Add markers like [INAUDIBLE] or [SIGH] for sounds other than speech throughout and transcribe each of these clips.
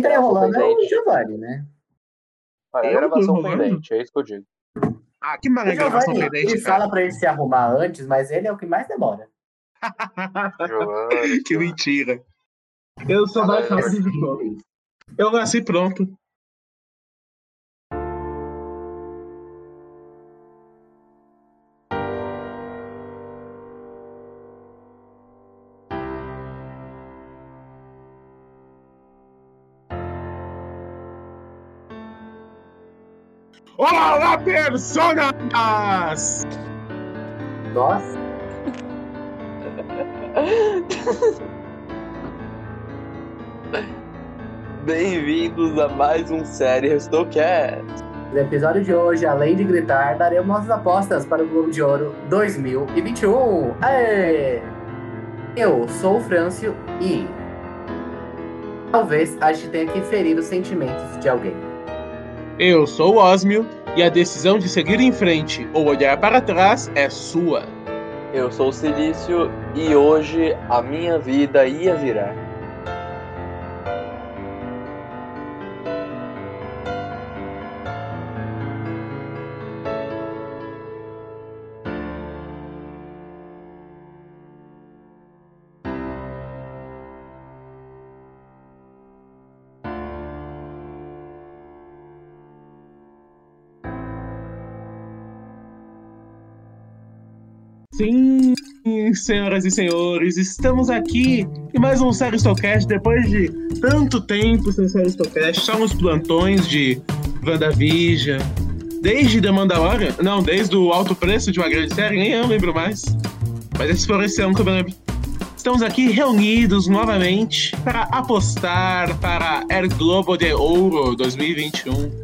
Quem tá enrolando é o Giovanni, né? Olha, a Eu gravação pendente, é isso que eu digo. Ah, que O maravilha gravação pendente, ele cara. fala pra ele se arrumar antes, mas ele é o que mais demora. Giovanni. [LAUGHS] que mentira. Eu sou mais rápido de. Eu nasci pronto. Olá, personas! Nossa, Bem-vindos a mais um série Restocast. no episódio de hoje, além de gritar, daremos nossas apostas para o Globo de Ouro 2021. Aê! Eu sou o Frâncio e talvez a gente tenha que ferir os sentimentos de alguém. Eu sou o Osmio e a decisão de seguir em frente ou olhar para trás é sua. Eu sou o Silício e hoje a minha vida ia virar. Sim, senhoras e senhores, estamos aqui em mais um Série Stocast depois de tanto tempo sem Série Stocast, só nos plantões de WandaVision, desde The Mandalorian, não, desde o alto preço de uma grande série, nem eu lembro mais, mas esse foi esse ano que eu lembro. Estamos aqui reunidos novamente para apostar para Air Globo de Ouro 2021.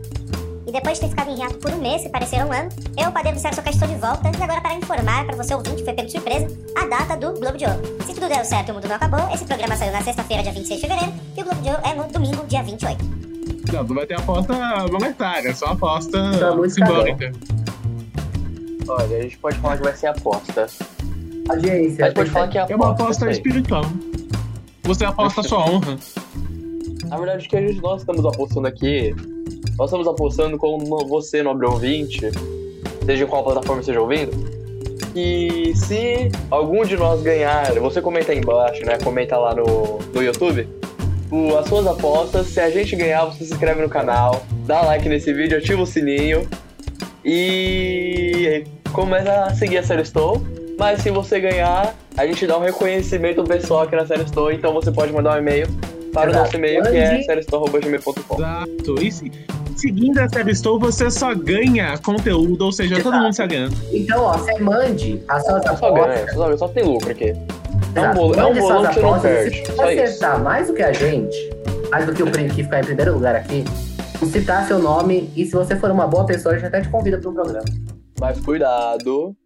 E depois de ter ficado em hiato por um mês, que parecia um ano, eu, Padeiro do Sexo estou de volta e agora para informar para você ouvinte que foi pego de surpresa a data do Globo de Ouro. Se tudo deu certo e o mundo não acabou, esse programa saiu na sexta-feira, dia 26 de fevereiro, e o Globo de Ouro é no domingo, dia 28. Não, não vai ter aposta monetária, só aposta Tá muito simbólica. Olha, a gente pode falar que vai ser aposta. Audiência, A gente pode falar que é É uma aposta. aposta espiritual. Você aposta a sua honra. Na verdade, o que a gente, nós estamos apostando aqui, nós estamos apostando como você, nobre ouvinte, seja em qual plataforma esteja ouvindo, que se algum de nós ganhar, você comenta aí embaixo, né? Comenta lá no, no YouTube, o- as suas apostas. Se a gente ganhar, você se inscreve no canal, dá like nesse vídeo, ativa o sininho e começa a seguir a Série Store. Mas se você ganhar, a gente dá um reconhecimento pessoal aqui na Série Store, então você pode mandar um e-mail para o Exato. nosso e-mail que é seriestore.gmail.com. Exato. E se- seguindo a série Estou, você só ganha conteúdo, ou seja, todo Exato. mundo está ganhando. Então, ó, você mande as suas Só ganha, apostas. só, só tem lucro aqui. É um Exato. bolo, é um bolão que você não apostas. perde. Se você isso. acertar mais do que a gente, mais do que o prêmio que ficar em primeiro lugar aqui, citar seu nome e se você for uma boa pessoa, a gente até te convida para um programa. Mas cuidado.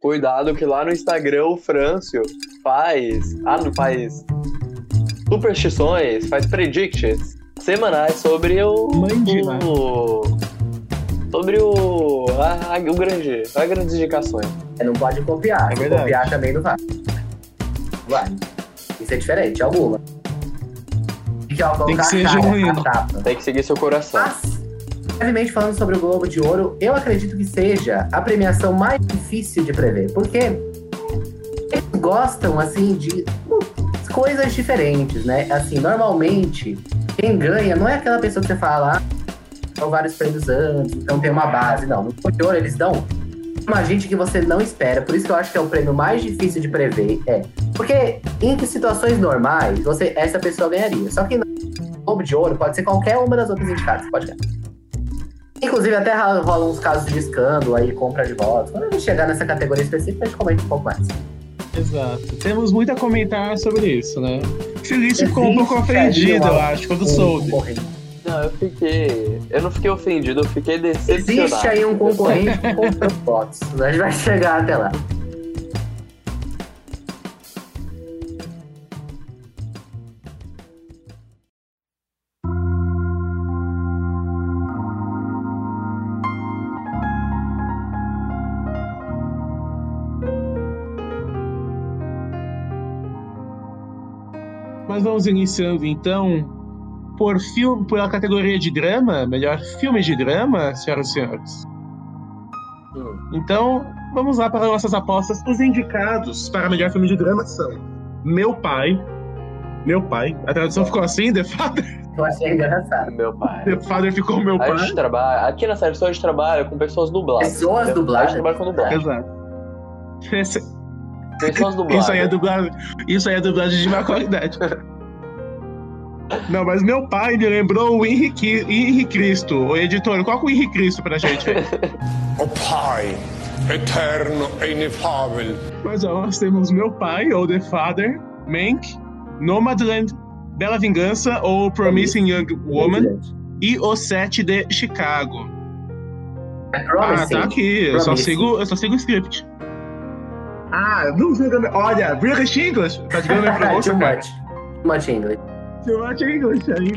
Cuidado que lá no Instagram o Frâncio faz. Ah, não faz. Superstições, faz predictions semanais sobre o. Mande o sobre o. A, a- o grande. As grandes indicações. Você não pode copiar. É Se verdade. copiar também não vale. Vale. Isso é diferente, alguma. Tem que, ó, ser genuíno. Tem que seguir seu coração. Mas, brevemente falando sobre o Globo de Ouro, eu acredito que seja a premiação mais difícil de prever, porque eles gostam, assim, de coisas diferentes, né? Assim, normalmente, quem ganha não é aquela pessoa que você fala, ah, são vários prêmios antes, então tem uma base. Não, no Ouro eles dão uma gente que você não espera, por isso que eu acho que é o prêmio mais difícil de prever, é. Porque em situações normais, você, essa pessoa ganharia. Só que no de Ouro pode ser qualquer uma das outras indicadas, pode ganhar. Inclusive, até ro- rolam uns casos de escândalo aí, compra de votos. Quando a gente chegar nessa categoria específica, a gente comenta um pouco mais. Exato. Temos muito a comentar sobre isso, né? Felício ficou um pouco ofendido, eu acho, quando soube. Não, eu fiquei. Eu não fiquei ofendido, eu fiquei decepcionado. Existe aí um concorrente que compra votos. A gente vai chegar até lá. Mas vamos iniciando então por filme, pela categoria de drama, melhor filme de drama, senhoras e senhores. Hum. Então, vamos lá para nossas apostas. Os indicados para melhor filme de drama são Meu Pai. Meu pai. A tradução ficou assim, The Father. Eu achei engraçado. Meu pai. The Father ficou meu A pai. gente trabalha, aqui na série só a gente trabalha com pessoas dubladas. Pessoas dubladas? A gente trabalha com dublagem. Exato. Esse- Pessoas dubladas. Isso aí é dublagem. Isso aí é dublagem de má qualidade. [LAUGHS] Não, mas meu pai me lembrou o Henrique, Henrique Cristo. O editor, qual que é o Henrique Cristo pra gente? aí? [LAUGHS] O Pai, eterno e inefável. Mas ó, nós temos Meu Pai, ou The Father, Mank, Nomadland, Bela Vingança, ou Promising Young Woman, e O Sete de Chicago. É Ah, tá aqui. Eu só, sigo, eu só sigo o script. Ah, não sei. Olha, British English. Tá minha [LAUGHS] Too pronúncia, cara. much. Too much English. Too much English aí.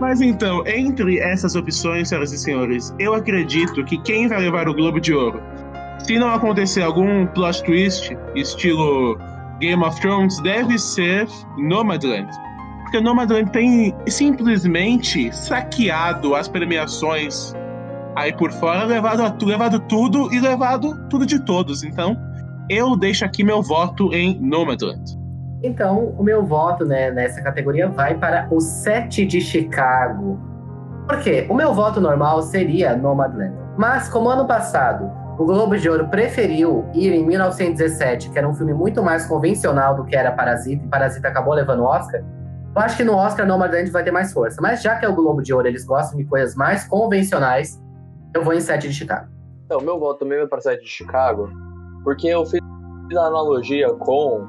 Mas então, entre essas opções, senhoras e senhores, eu acredito que quem vai levar o Globo de Ouro, se não acontecer algum plot twist, estilo Game of Thrones, deve ser Nomadland. Porque Nomadland tem simplesmente saqueado as premiações aí por fora, levado, levado tudo e levado tudo de todos. Então, eu deixo aqui meu voto em Nomadland. Então, o meu voto né, nessa categoria vai para o Sete de Chicago. Por quê? O meu voto normal seria Nomadland. Mas, como ano passado o Globo de Ouro preferiu ir em 1917, que era um filme muito mais convencional do que era Parasita, e Parasita acabou levando o Oscar, eu acho que no Oscar Nomadland vai ter mais força. Mas já que é o Globo de Ouro, eles gostam de coisas mais convencionais, eu vou em Sete de Chicago. Então, meu voto também vai para a sede de Chicago, porque eu fiz a analogia com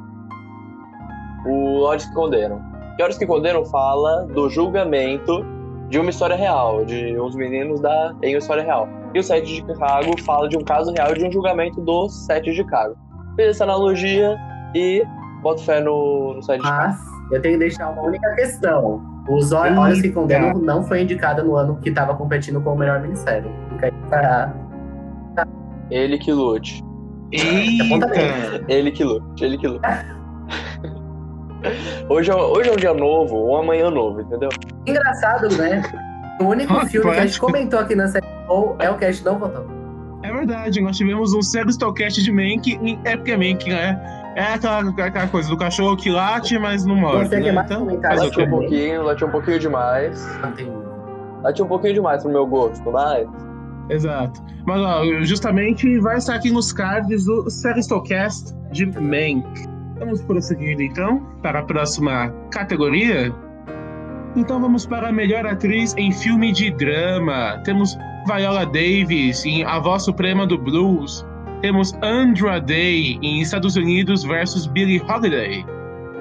o Olhos que Condenam. Que Olhos que Condenam fala do julgamento de uma história real, de uns meninos da, em uma história real. E o Sete de Chicago fala de um caso real de um julgamento do Sete de Chicago. Fiz essa analogia e boto fé no, no Sete de Chicago. Mas eu tenho que deixar uma única questão. Os Ol- Olhos que Condenam não foi indicada no ano que estava competindo com o melhor minissérie. Fica aí pra... Ele que lute. Eita! Ele que lute, ele que lute. Hoje é, hoje é um dia novo, um amanhã novo, entendeu? Engraçado, né? O único Ah, filme que a gente comentou aqui na série Ou é o gente não votou. É verdade, nós tivemos um sério stalkcast de Mank, e é porque Mank, né? É aquela, aquela coisa do cachorro que late, mas não morde. Você né? mais Então, o Late um pouquinho, late um pouquinho demais. Não tem... Late um pouquinho demais pro meu gosto, mas. Exato. Mas ó, justamente vai estar aqui nos cards o Seristocast de Mank. Vamos prosseguindo então para a próxima categoria. Então vamos para a melhor atriz em filme de drama. Temos Viola Davis em A Voz Suprema do Blues. Temos Andra Day em Estados Unidos versus Billie Holiday.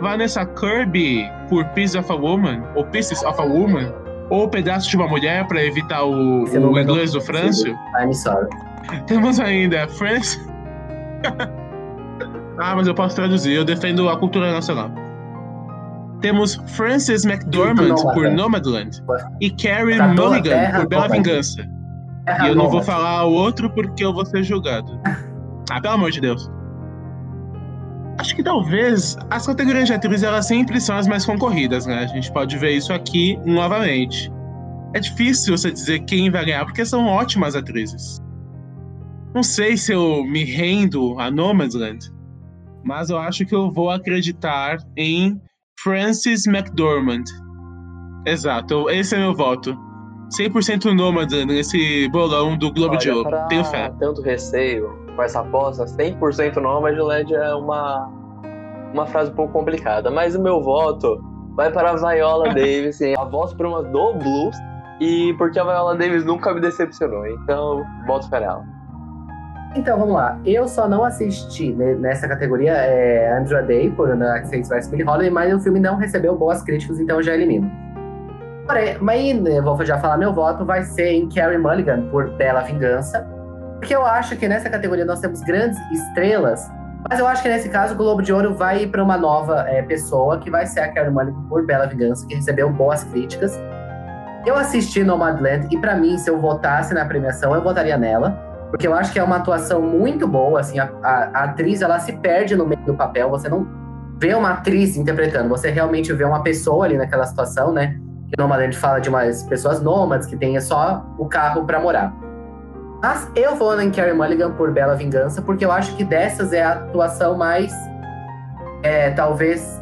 Vanessa Kirby por Piece of a Woman, ou Pieces of a Woman, ou Pedaço de uma Mulher para evitar o, é o inglês do Frâncio. I'm sorry. Temos ainda Francis. [LAUGHS] ah, mas eu posso traduzir, eu defendo a cultura nacional. Temos Frances McDormand por Nomadland e Carrie Tá Mulligan terra, por Bela Vingança. E eu não vou falar o outro porque eu vou ser julgado. [LAUGHS] Ah, pelo amor de Deus. Acho que talvez as categorias de atriz elas sempre são as mais concorridas, né? A gente pode ver isso aqui novamente. É difícil você dizer quem vai ganhar porque são ótimas atrizes. Não sei se eu me rendo a Nomadland, mas eu acho que eu vou acreditar em Frances McDormand. Exato, esse é meu voto. 100% Nomadland nesse bolão do Globo de Olha, Ouro. pra Tenho fé. tanto receio com essa aposta, 100% Nomadland é uma, uma frase um pouco complicada. Mas o meu voto vai para a Viola [LAUGHS] Davis, a voz prima do blues. E porque a Viola Davis nunca me decepcionou. Então, voto fé nela. Então, vamos lá. Eu só não assisti né, nessa categoria é, Andrew Day, por Access vs. Billie Holiday, mas o filme não recebeu boas críticas, então já elimino. Porém, mas né, vou já falar meu voto, vai ser em Carrie Mulligan, por Bela Vingança. Porque eu acho que nessa categoria nós temos grandes estrelas, mas eu acho que nesse caso o Globo de Ouro vai para uma nova é, pessoa, que vai ser a Carrie Mulligan por Bela Vingança, que recebeu boas críticas. Eu assisti Nomadland e para mim, se eu votasse na premiação, eu votaria nela, porque eu acho que é uma atuação muito boa, assim, a, a- a atriz ela se perde no meio do papel, você não vê uma atriz interpretando, você realmente vê uma pessoa ali naquela situação, né? A gente fala de umas pessoas nômades que têm só o carro para morar. Mas eu vou em Carey Mulligan por Bela Vingança, porque eu acho que dessas é a atuação mais. É, talvez.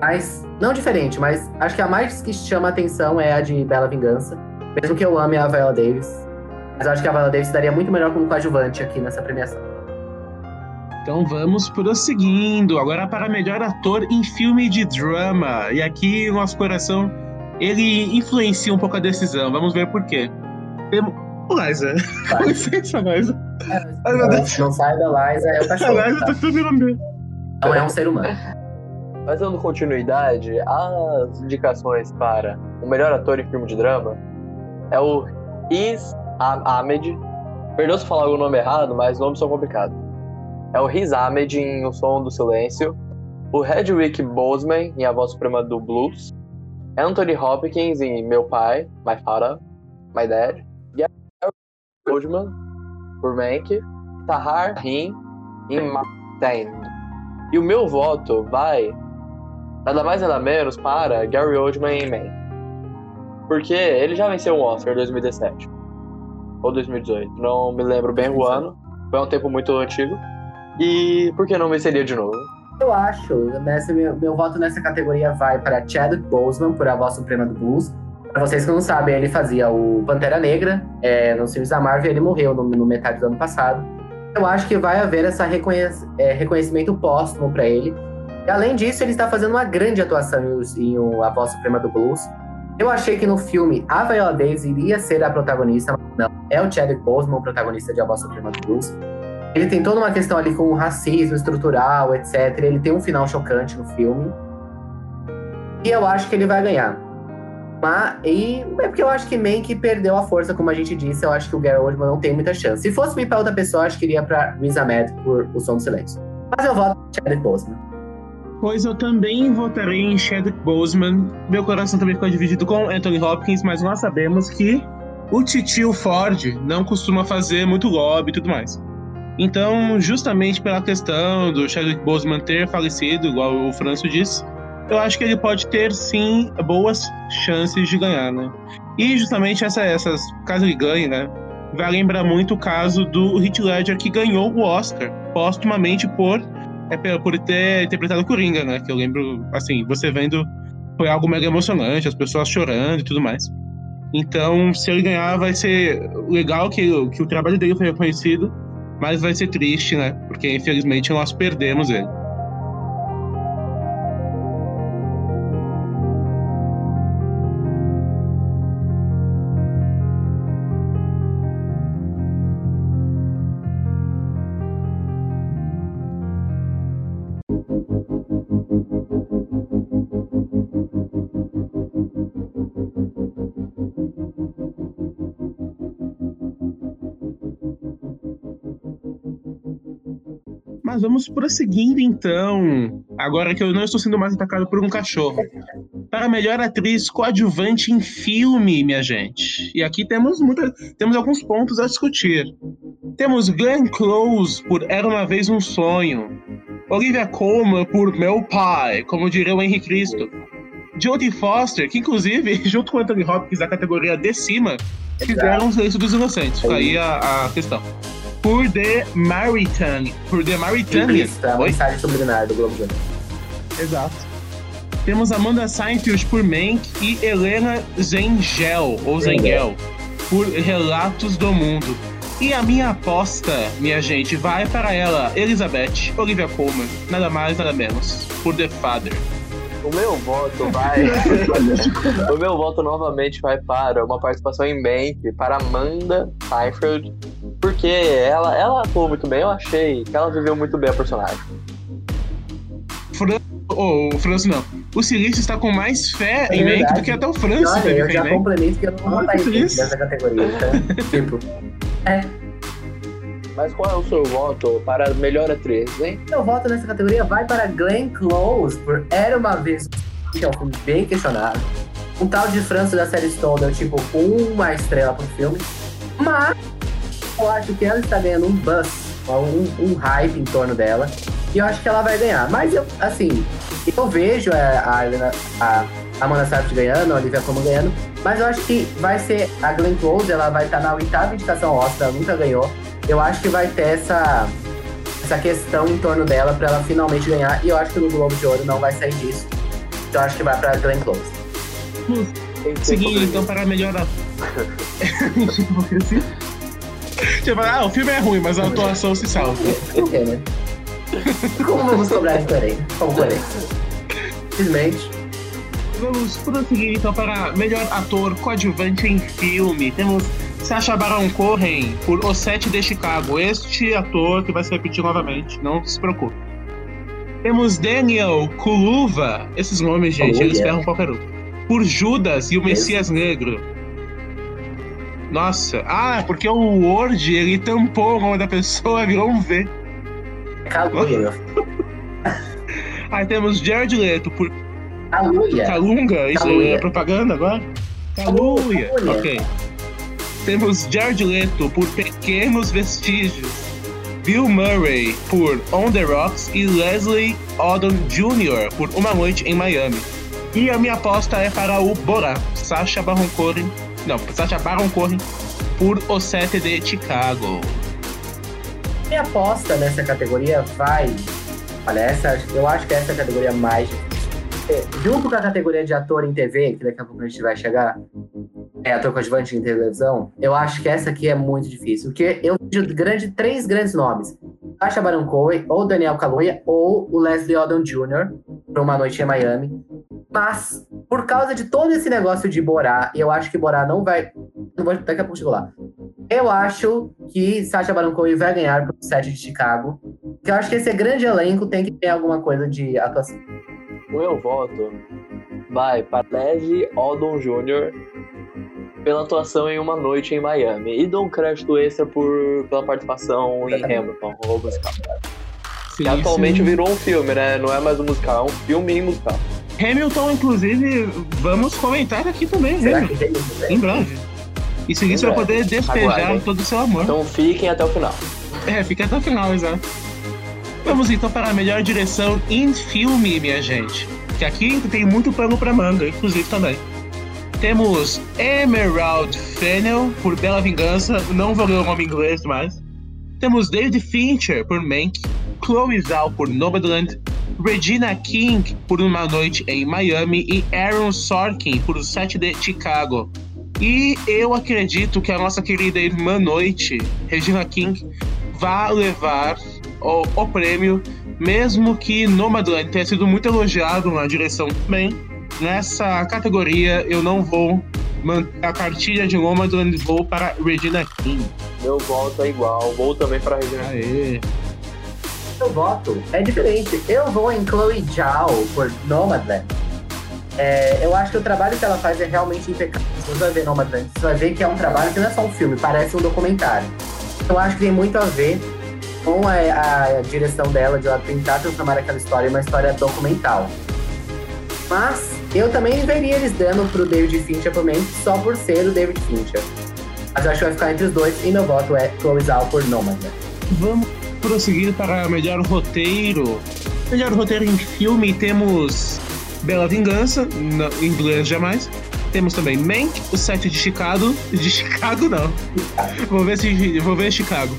Mais. Não diferente, mas acho que a mais que chama atenção é a de Bela Vingança. Mesmo que eu ame a Viola Davis. Mas eu acho que a Viola Davis daria muito melhor como coadjuvante aqui nessa premiação. Então vamos prosseguindo. Agora para melhor ator em filme de drama. E aqui o nosso coração ele influencia um pouco a decisão. Vamos ver por quê. Temos. Liza. Com licença, [LAUGHS] Liza. Ai, meu Deus. Não sai da Liza, é o cachorro. A Liza tá tudo me Não é um ser humano. Mas dando continuidade, as indicações para o melhor ator em filme de drama é o Riz Ahmed. Perdoa se falar o nome errado, mas nomes são complicados. É o Riz Ahmed em O Som do Silêncio, o Hedwig Boseman em A Voz Suprema do Blues, Anthony Hopkins em Meu Pai, My Father, My Dad, e Goldman por Mank, Tahar Rim em Martin. E o meu voto vai nada mais nada menos para Gary Oldman em Mank. Porque ele já venceu um Oscar em 2017 ou 2018, não me lembro bem o ano, foi um tempo muito antigo. E por que não venceria de novo? Eu acho, nessa, meu, meu voto nessa categoria vai para Chadwick Boseman por A Voz Suprema do Blues. Para vocês que não sabem, ele fazia o Pantera Negra é, nos filmes da Marvel ele morreu no, no, metade do ano passado. Eu acho que vai haver esse reconhec é, reconhecimento póstumo para ele. E além disso, ele está fazendo uma grande atuação em, em A Voz Suprema do Blues. Eu achei que no filme a Viola Davis iria ser a protagonista, mas não. É o Chadwick Boseman o protagonista de A Voz Suprema do Blues. Ele tem toda uma questão ali com o racismo estrutural, etc. Ele tem um final chocante no filme. E eu acho que ele vai ganhar. Mas, e é porque eu acho que Mank perdeu a força, como a gente disse. Eu acho que o Gary Oldman não tem muita chance. Se fosse me para outra pessoa, eu acho que iria para Riz Ahmed por O Som do Silêncio. Mas eu voto Chadwick Boseman. Pois eu também votarei em Chadwick Boseman. Meu coração também ficou dividido com Anthony Hopkins, mas nós sabemos que o titio Ford não costuma fazer muito lobby e tudo mais. Então, justamente pela questão do Chadwick Boseman ter falecido, igual o Franço disse, eu acho que ele pode ter sim boas chances de ganhar, né? E justamente essa, essas, caso ele ganhe, né? Vai lembrar muito o caso do Heath Ledger que ganhou o Oscar póstumamente por é, por ter interpretado Coringa, né? Que eu lembro, assim, você vendo foi algo mega emocionante, as pessoas chorando e tudo mais. Então, se ele ganhar, vai ser legal que, que o trabalho dele foi reconhecido mas vai ser triste, né? Porque infelizmente nós perdemos ele. Vamos prosseguindo então, agora que eu não estou sendo mais atacado por um cachorro. Para melhor atriz coadjuvante em filme, minha gente. E aqui temos muita, temos alguns pontos a discutir. Temos Glenn Close por Era uma vez um sonho. Olivia Colman por Meu Pai, como diria o Henrique Cristo. Jodie Foster, que inclusive, [LAUGHS] junto com Anthony Hopkins da categoria de cima, fizeram os Silêncio dos Inocentes. Fica aí a, a questão por The Maritime. Por The Maritime. a mensagem subliminar do Globo Exato. Temos Amanda Seinfeld por Mank e Helena Zengel, ou Zengel, por Relatos do Mundo. E a minha aposta, minha gente, vai para ela, Elizabeth Olivia Colman, nada mais, nada menos, por The Father. O meu voto vai. [LAUGHS] o meu voto novamente vai para uma participação em Mank, para Amanda Seinfeld, porque ela, ela atuou muito bem, eu achei que ela viveu muito bem a personagem. Fran... Oh, o França não. O Silício está com mais fé é em Mank do que até o França. Olha, eu já complemento que eu não vou estar em nessa categoria. Então, [LAUGHS] tipo, é. Mas qual é o seu voto para melhor atriz, hein? Meu voto nessa categoria vai para Glenn Close, por Era Uma Vez, que é um filme bem questionado. Um tal de França da série Stone deu tipo uma estrela pro filme. Mas eu acho que ela está ganhando um buzz, um, um hype em torno dela. E eu acho que ela vai ganhar. Mas eu, assim, eu vejo a, a, a, a Mona Safdie ganhando, a Olivia Colman ganhando. Mas eu acho que vai ser a Glenn Close, ela vai estar na oitava indicação Oscar, ela nunca ganhou. Eu acho que vai ter essa, essa questão em torno dela para ela finalmente ganhar. E eu acho que no Globo de Ouro não vai sair disso. Então eu acho que vai para Glenn Close. Ser Seguindo então para melhor [LAUGHS] [LAUGHS] ator. Tipo, ah, o filme é ruim, mas a atuação se salva. Por quê, né? Como vamos cobrar incoerência? Como coerência? Simplesmente. Vamos prosseguir então para melhor ator coadjuvante em filme. Temos Sacha Baron Cohen por O Sete de Chicago. Este ator que vai se repetir novamente, não se preocupe. Temos Daniel Kuluva. Esses nomes, gente, Oh, eles yeah. ferram qualquer um. Por Judas e o? Messias Negro. Nossa, ah, porque o Word ele tampou o nome da pessoa, [LAUGHS] virou um V. Caluia, meu. [LAUGHS] Aí temos Jared Leto por Caluia. Calunga, isso Caluia. é propaganda agora? Caluia, Caluia. ok. Temos Jared Leto por Pequenos Vestígios, Bill Murray por On the Rocks e Leslie Odom Jr. por Uma Noite em Miami. E a minha aposta é para o Borá, Sacha Baron Cohen, não, Sacha Baron Cohen por O Sete de Chicago. Minha aposta nessa categoria vai. Olha, essa, eu acho que essa é a categoria mais. É, Junto com a categoria de ator em TV, que daqui a pouco a gente vai chegar, é ator coadjuvante em televisão, eu acho que essa aqui é muito difícil. Porque eu vejo grande, três grandes nomes: Sacha Baron Cohen, ou Daniel Kaluuya, ou o Leslie Odom Jr., para Uma Noite em Miami. Mas, por causa de todo esse negócio de Borá, eu acho que Borá não vai. Não vou, daqui a pouco lá. Eu acho que Sacha Baron Cohen vai ganhar pro set de Chicago. Porque eu acho que esse grande elenco tem que ter alguma coisa de atuação. O meu voto vai para Leslie Odom Jr. pela atuação em Uma Noite em Miami. E dou um crédito extra por, pela participação em Hamilton, o musical. Sim, Que atualmente virou um filme, né? Não é mais um musical, é um filme em musical. Hamilton, inclusive, vamos comentar aqui também, Será Hamilton, que em breve. E seguir Em você vai breve. poder despejar Aguardem. todo o seu amor. Então fiquem até o final. É, fica até o final, exato. Vamos então para a melhor direção em filme, minha gente. Que aqui tem muito pano pra manga, inclusive também. Temos Emerald Fennel por Bela Vingança, não vou ler o nome em inglês mais. Temos David Fincher por Mank, Chloe Zhao por Nomadland, Regina King por Uma Noite em Miami e Aaron Sorkin por O Sete de Chicago. E eu acredito que a nossa querida irmã Noite, Regina King, vai levar o, o prêmio, mesmo que Nomadland tenha sido muito elogiado na direção também. Nessa categoria eu não vou manter a cartilha de Nomadland, vou para Regina King. Meu voto é igual. Vou também para Regina. Aê! Meu voto é diferente. Eu vou em Chloe Zhao por Nomadland. É, eu acho que o trabalho que ela faz é realmente impecável. Você vai ver Nomadland, você vai ver que é um trabalho que não é só um filme, parece um documentário. Eu acho que tem muito a ver com a, a direção dela de ela tentar transformar aquela história em uma história documental. Mas eu também veria eles dando pro David Fincher também, só por ser o David Fincher. Mas eu acho que vai ficar entre os dois e meu voto é Chloe Zhao por Nomadland. Vamos prosseguir para melhor roteiro. Melhor roteiro em filme temos Bela Vingança, não, em inglês jamais. Temos também Mank, o set de Chicago. De Chicago não. Vou ver se vou ver Chicago.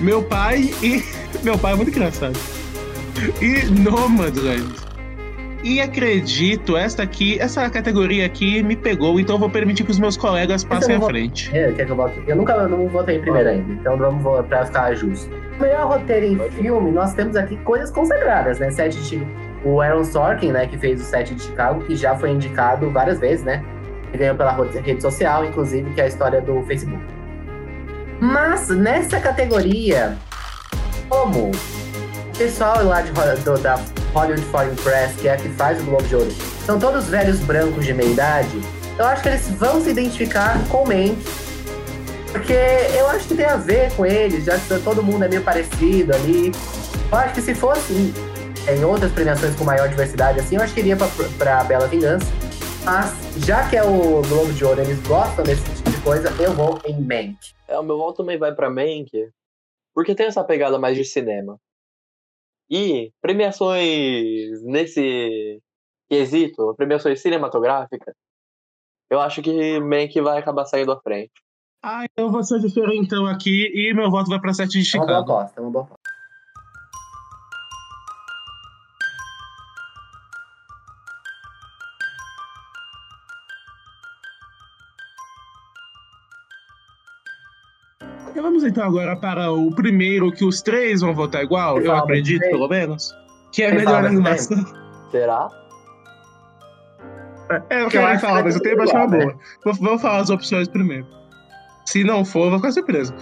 Meu pai e. [LAUGHS] Meu pai é muito engraçado. E Nomadland. E acredito, esta aqui, essa categoria aqui me pegou, então eu vou permitir que os meus colegas passem à vou- frente. É, quer que eu vote? Eu nunca não votei em primeiro ainda, então vamos vo- pra ficar justo. Melhor roteiro em filme, nós temos aqui coisas consagradas, né? Sete de O Aaron Sorkin, né, que fez o Sete de Chicago, que já foi indicado várias vezes, né? Ele ganhou pela rede social, inclusive, que é a história do Facebook. Mas nessa categoria, como o pessoal lá de, do- da Hollywood Foreign Press, que é a que faz o Globo de Ouro, são todos velhos brancos de meia idade, eu acho que eles vão se identificar com o Mank. Porque eu acho que tem a ver com eles, já que todo mundo é meio parecido ali. Eu acho que se fosse em, outras premiações com maior diversidade, assim, eu acho que iria pra, pra Bela Vingança. Mas, já que é o Globo de Ouro, eles gostam desse tipo de coisa, eu vou em Mank. É, o meu voto também vai pra Mank, porque tem essa pegada mais de cinema. E premiações nesse quesito, premiações cinematográficas, eu acho que Mank vai acabar saindo à frente. Ah, eu vou ser diferentão aqui e meu voto vai pra Sete de É uma boa Chicago. aposta, é uma boa aposta. E vamos então agora para o primeiro que os três vão votar igual, eu Fala, acredito, pelo menos. Que é Quem melhor animação. Será? É, eu Eu quero falar, mas eu vai tenho achar igual, boa. Vou- Vamos falar as opções primeiro. Se não for, eu vou ficar surpreso.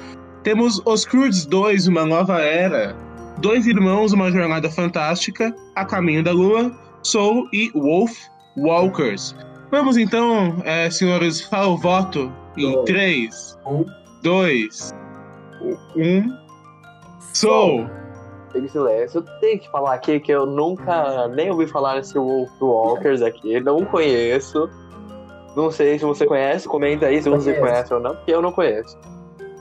Temos Os Croods 2, Uma Nova Era, Dois Irmãos, Uma Jornada Fantástica, A Caminho da Lua, Soul e Wolf Walkers. Vamos então, é, senhores, para o voto em Dois. 3, Um. 2, 1. Soul! Tem silêncio. Eu tenho que falar aqui que eu nunca nem ouvi falar nesse Wolf Walkers aqui. Não conheço. Não sei se você conhece. Comenta aí se você conhece ou não, porque eu não conheço.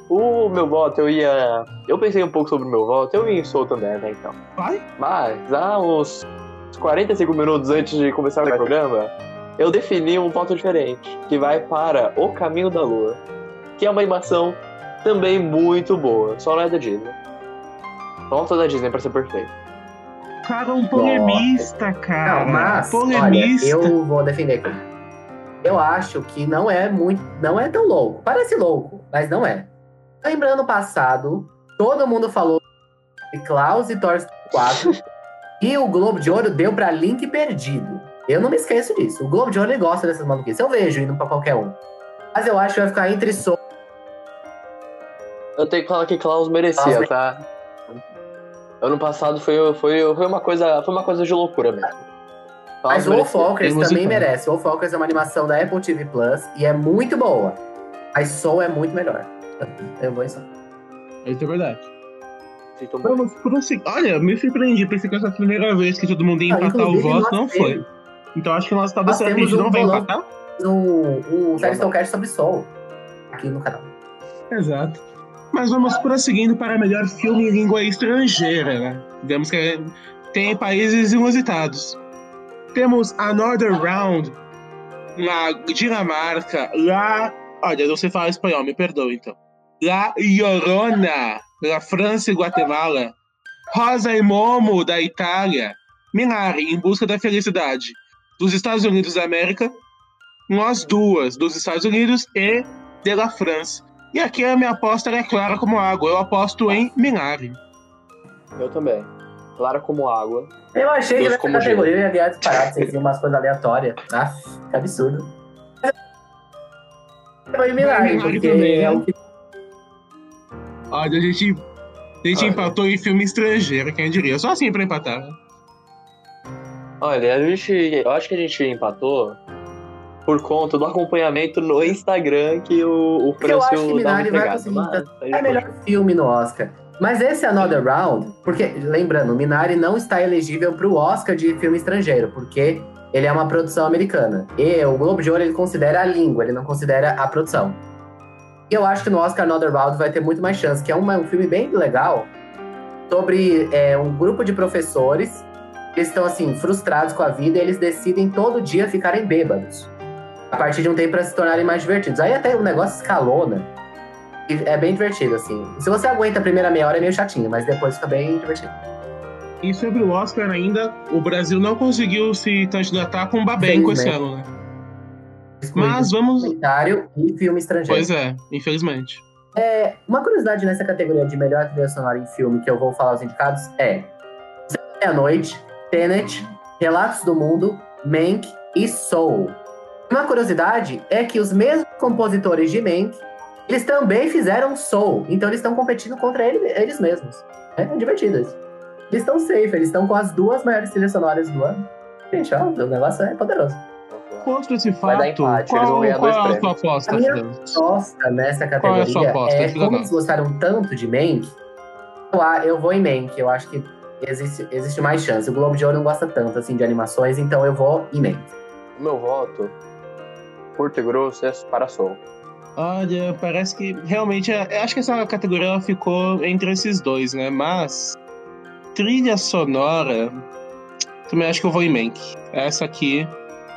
O meu voto, eu ia. Eu pensei um pouco sobre o meu voto. Eu ia em Soul também, né, então. Vai? Mas, há uns 45 minutos antes de começar o programa, eu defini um voto diferente, que vai para O Caminho da Lua, que é uma animação também muito boa, só não é da Disney. Volta da Disney pra ser perfeito. Cara, um polemista, cara. Não, mas, polemista. olha, eu vou defender aqui. Eu acho que não é muito, não é tão louco. Parece louco, mas não é. Lembrando o passado, todo mundo falou de Klaus e Story 4 [LAUGHS] e o Globo de Ouro deu pra Link Perdido. Eu não me esqueço disso. O Globo de Ouro ele gosta dessas maluquices. Eu vejo indo pra qualquer um. Mas eu acho que vai ficar entre Soul Eu tenho que falar que Klaus merecia, Klaus tá? Ano passado foi, foi, foi, uma, coisa, foi uma coisa de loucura mesmo. Klaus Mas o Wolf merecia. Walkers Tem também merece. O Wolf Walkers é uma animação da Apple TV Plus e é muito boa. Mas Soul é muito melhor. Eu vou em Soul. Isso é verdade. Vamos prosseguir. Olha, me surpreendi. Pensei que essa a primeira vez que todo mundo ia Ah, empatar o inclusive, voto. Não temos- foi. Então acho que nós tá Nós dessa temos vez não um vai bolão. empatar. Série Stocast sobre Soul aqui no canal. Exato. Mas vamos prosseguindo para melhor filme em língua estrangeira, né? Vemos que tem países inusitados. Temos Another Round na Dinamarca, La. Olha, não sei falar espanhol, me perdoe então. La Llorona, na França e Guatemala. Rosa e Momo, da Itália. Minari, Em Busca da Felicidade, dos Estados Unidos da América. Nós duas, dos Estados Unidos e de la France. E aqui a minha aposta é clara como água. Eu aposto em Minari. Eu também. Clara como água. Eu achei que Deus nessa como categoria eu ia ganhar disparado, vocês viram umas coisas aleatórias. Ah, que absurdo. Em Milagre, Milagre porque também, é né? o que Olha, a gente, a gente Olha. empatou em filme estrangeiro, quem diria? Só assim pra empatar. né? Olha, a gente. Eu acho que a gente empatou por conta do acompanhamento no Instagram que o, o Que eu acho que Francio Minari vai conseguir, mas é melhor filme no Oscar. Mas esse Another Round, porque, lembrando, Minari não está elegível para o Oscar de filme estrangeiro, porque ele é uma produção americana. E o Globo de Ouro ele considera a língua, ele não considera a produção. E eu acho que no Oscar Another Round vai ter muito mais chance, que é uma- um filme bem legal sobre é, um grupo de professores que estão assim frustrados com a vida e eles decidem todo dia ficarem bêbados. A partir de um tempo para se tornarem mais divertidos. Aí até o negócio escalona. E é bem divertido, assim. Se você aguenta a primeira meia hora é meio chatinho, mas depois fica bem divertido. E sobre o Oscar ainda, o Brasil não conseguiu se candidatar com o Babenco esse ano, né? Mas vamos. Documentário e filme estrangeiro. Pois é, infelizmente. É, uma curiosidade nessa categoria de melhor trilha sonora em filme que eu vou falar os indicados é Meia-Noite, Tenet, Relatos do Mundo, Mank e Soul. Uma curiosidade é que os mesmos compositores de Mank, eles também fizeram Soul, então eles estão competindo contra ele- eles mesmos. É, divertido isso. Eles estão safe, eles estão com as duas maiores trilhas sonoras do ano. Gente, ó, o negócio é poderoso. Posto esse fato, empate, eles vão qual, ganhar qual é a sua aposta, A minha-? Nossa, nessa Qual é a sua categoria, aposta? é, como eles gostaram tanto de Mank, eu, vou em Mank. Eu acho que existe, existe mais chance. O Globo de Ouro não gosta tanto assim de animações, então eu vou em Mank. O meu voto, curto e grosso, é para Soul. Olha, parece que realmente. é- Eu acho que essa categoria ela ficou entre esses dois, né? Mas. Trilha sonora. Também acho que eu vou em Mank. Essa aqui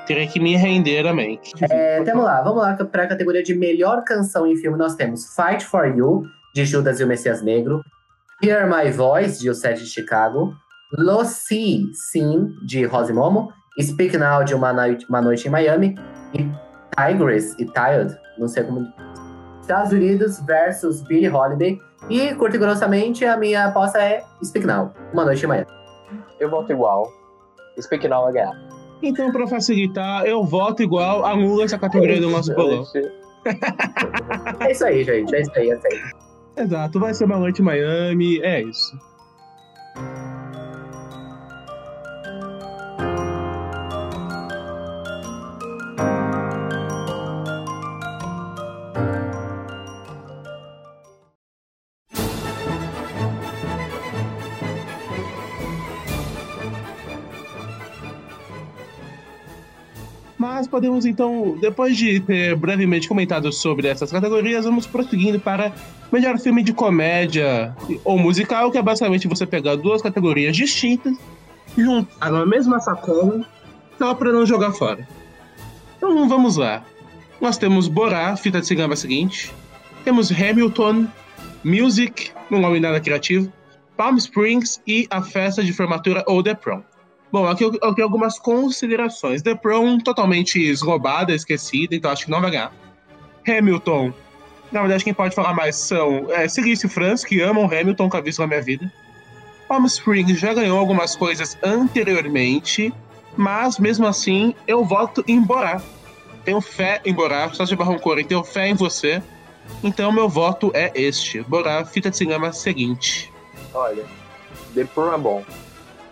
teria que me render a Mank. É, temos lá, vamos lá para a categoria de melhor canção em filme. Nós temos Fight for You, de Judas e o Messias Negro. Hear My Voice, de O Sete de Chicago. Lucy Sim, de Rose Momo. Speak Now, de Uma Noite, Uma Noite em Miami. E Tigress e Tired, não sei como. Estados Unidos versus Billie Holiday. E, curto e grossamente, a minha aposta é Speak Now, Uma Noite em Miami. Eu voto igual. Speak Now vai ganhar. Então, pra facilitar, eu voto igual a Lula essa categoria do nosso bolão. É isso aí, gente. É isso aí, é isso aí. Exato, vai ser uma noite em Miami, é isso. Podemos então, depois de ter brevemente comentado sobre essas categorias, vamos prosseguindo para melhor filme de comédia ou musical, que é basicamente você pegar duas categorias distintas, juntar na mesma sacola, só para não jogar fora. Então vamos lá. Nós temos Borá, fita de cinema seguinte. Temos Hamilton, Music, um nome nada criativo. Palm Springs e a festa de formatura ou The Prom. Bom, aqui eu, tenho algumas considerações. The Prom, totalmente esrobada, esquecida, então acho que não vai ganhar. Hamilton, na verdade, quem pode falar mais são é, Silício Franz, que amam Hamilton, que eu visto na minha vida. Palm Springs já ganhou algumas coisas anteriormente, mas mesmo assim eu voto em Borá. Tenho fé em Borá, só de Barroncora, tenho fé em você. Então meu voto é este. Borá, fita de cinema seguinte. Olha, The Prom é bom.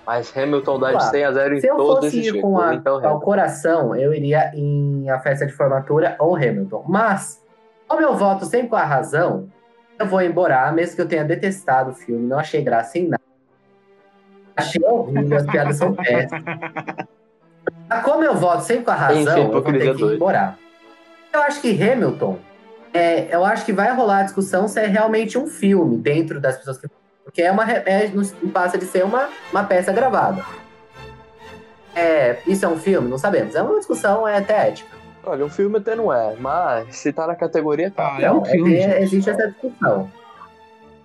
Mas Hamilton dá de Claro. 100 a 0 em Se eu todos fosse os ir com a, então, ao coração, eu iria em A Festa de Formatura ou Hamilton. Mas, como eu voto sempre com a razão, eu vou em Borá, mesmo que eu tenha detestado o filme, não achei graça em nada. Achei horrível, as piadas são péssimas. Mas como eu voto sempre com a razão, Enfim, eu vou ter que ir em doida. Borá. Eu acho que Hamilton, é, eu acho que vai rolar a discussão se é realmente um filme dentro das pessoas que. Porque é uma, é, não passa de ser uma, uma peça gravada. É, isso é um filme? Não sabemos. É uma discussão é, até ética. Olha, um filme até não é, mas se tá na categoria, tá. Ah, é um Não, é filme, que gente. existe essa discussão.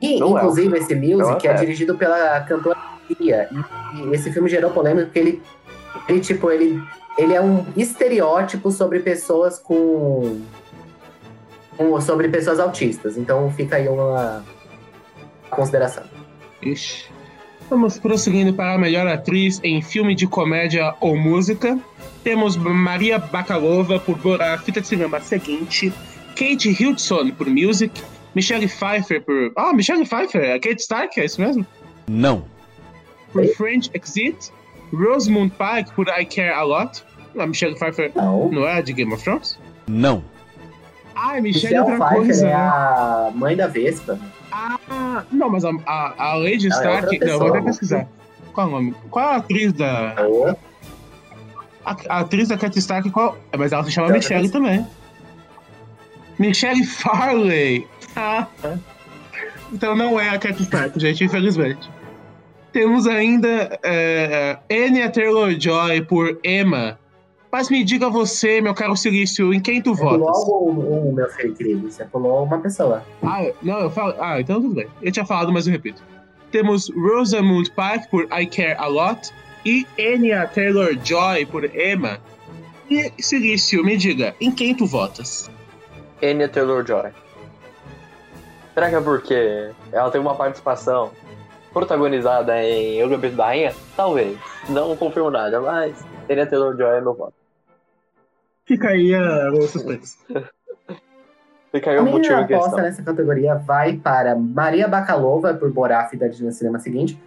E, Não é inclusive, filme. esse É music é peça. dirigido pela cantora Cia. E, e esse filme gerou polêmica porque ele, ele tipo, ele, ele é um estereótipo sobre pessoas com, com- sobre pessoas autistas. Então fica aí uma consideração. Ixi. Vamos prosseguindo para a melhor atriz em filme de comédia ou música. Temos Maria Bakalova por Borá, fita de cinema seguinte. Kate Hudson por Music. Michelle Pfeiffer por. Ah, Michelle Pfeiffer, é Kate Stark, é isso mesmo? Não. Por French Exit. Rosamund Pike por I Care a Lot. A Michelle Pfeiffer Não. não é de Game of Thrones? Não. Ah, Michelle Michelle outra Pfeiffer coisa. é a mãe da Vespa. Ah, não, mas a, a, a Lady é Stark. outra não, vou até pesquisar. Qual é o nome? Qual é a atriz da. Ou- A, a atriz da Cat Stark, qual? é, Mas ela se chama Michelle também. Michelle Farley. Ah. Então não é a Cat Stark, gente, infelizmente. Temos ainda é, Anya Taylor-Joy por Emma. Mas me diga você, meu caro Silício, em quem tu Você pulou votas? algo, um, meu filho querido. Você pulou uma pessoa. Ah, não, eu falo. Ah, então tudo bem. Eu tinha falado, mas eu repito. Temos Rosamund Pike por I Care a Lot e Anya Taylor-Joy por Emma. E Silício, me diga, em quem tu votas? Anya Taylor-Joy. Será que é porque ela tem uma participação protagonizada em Eu Gambito da Rainha? Talvez. Não confirmo nada, mas Anya Taylor-Joy é meu voto. Fica aí a o suspense. Fica aí A o motivo minha em questão. aposta nessa categoria vai para Maria Bakalova por Borá, Fita de Cinema Seguinte.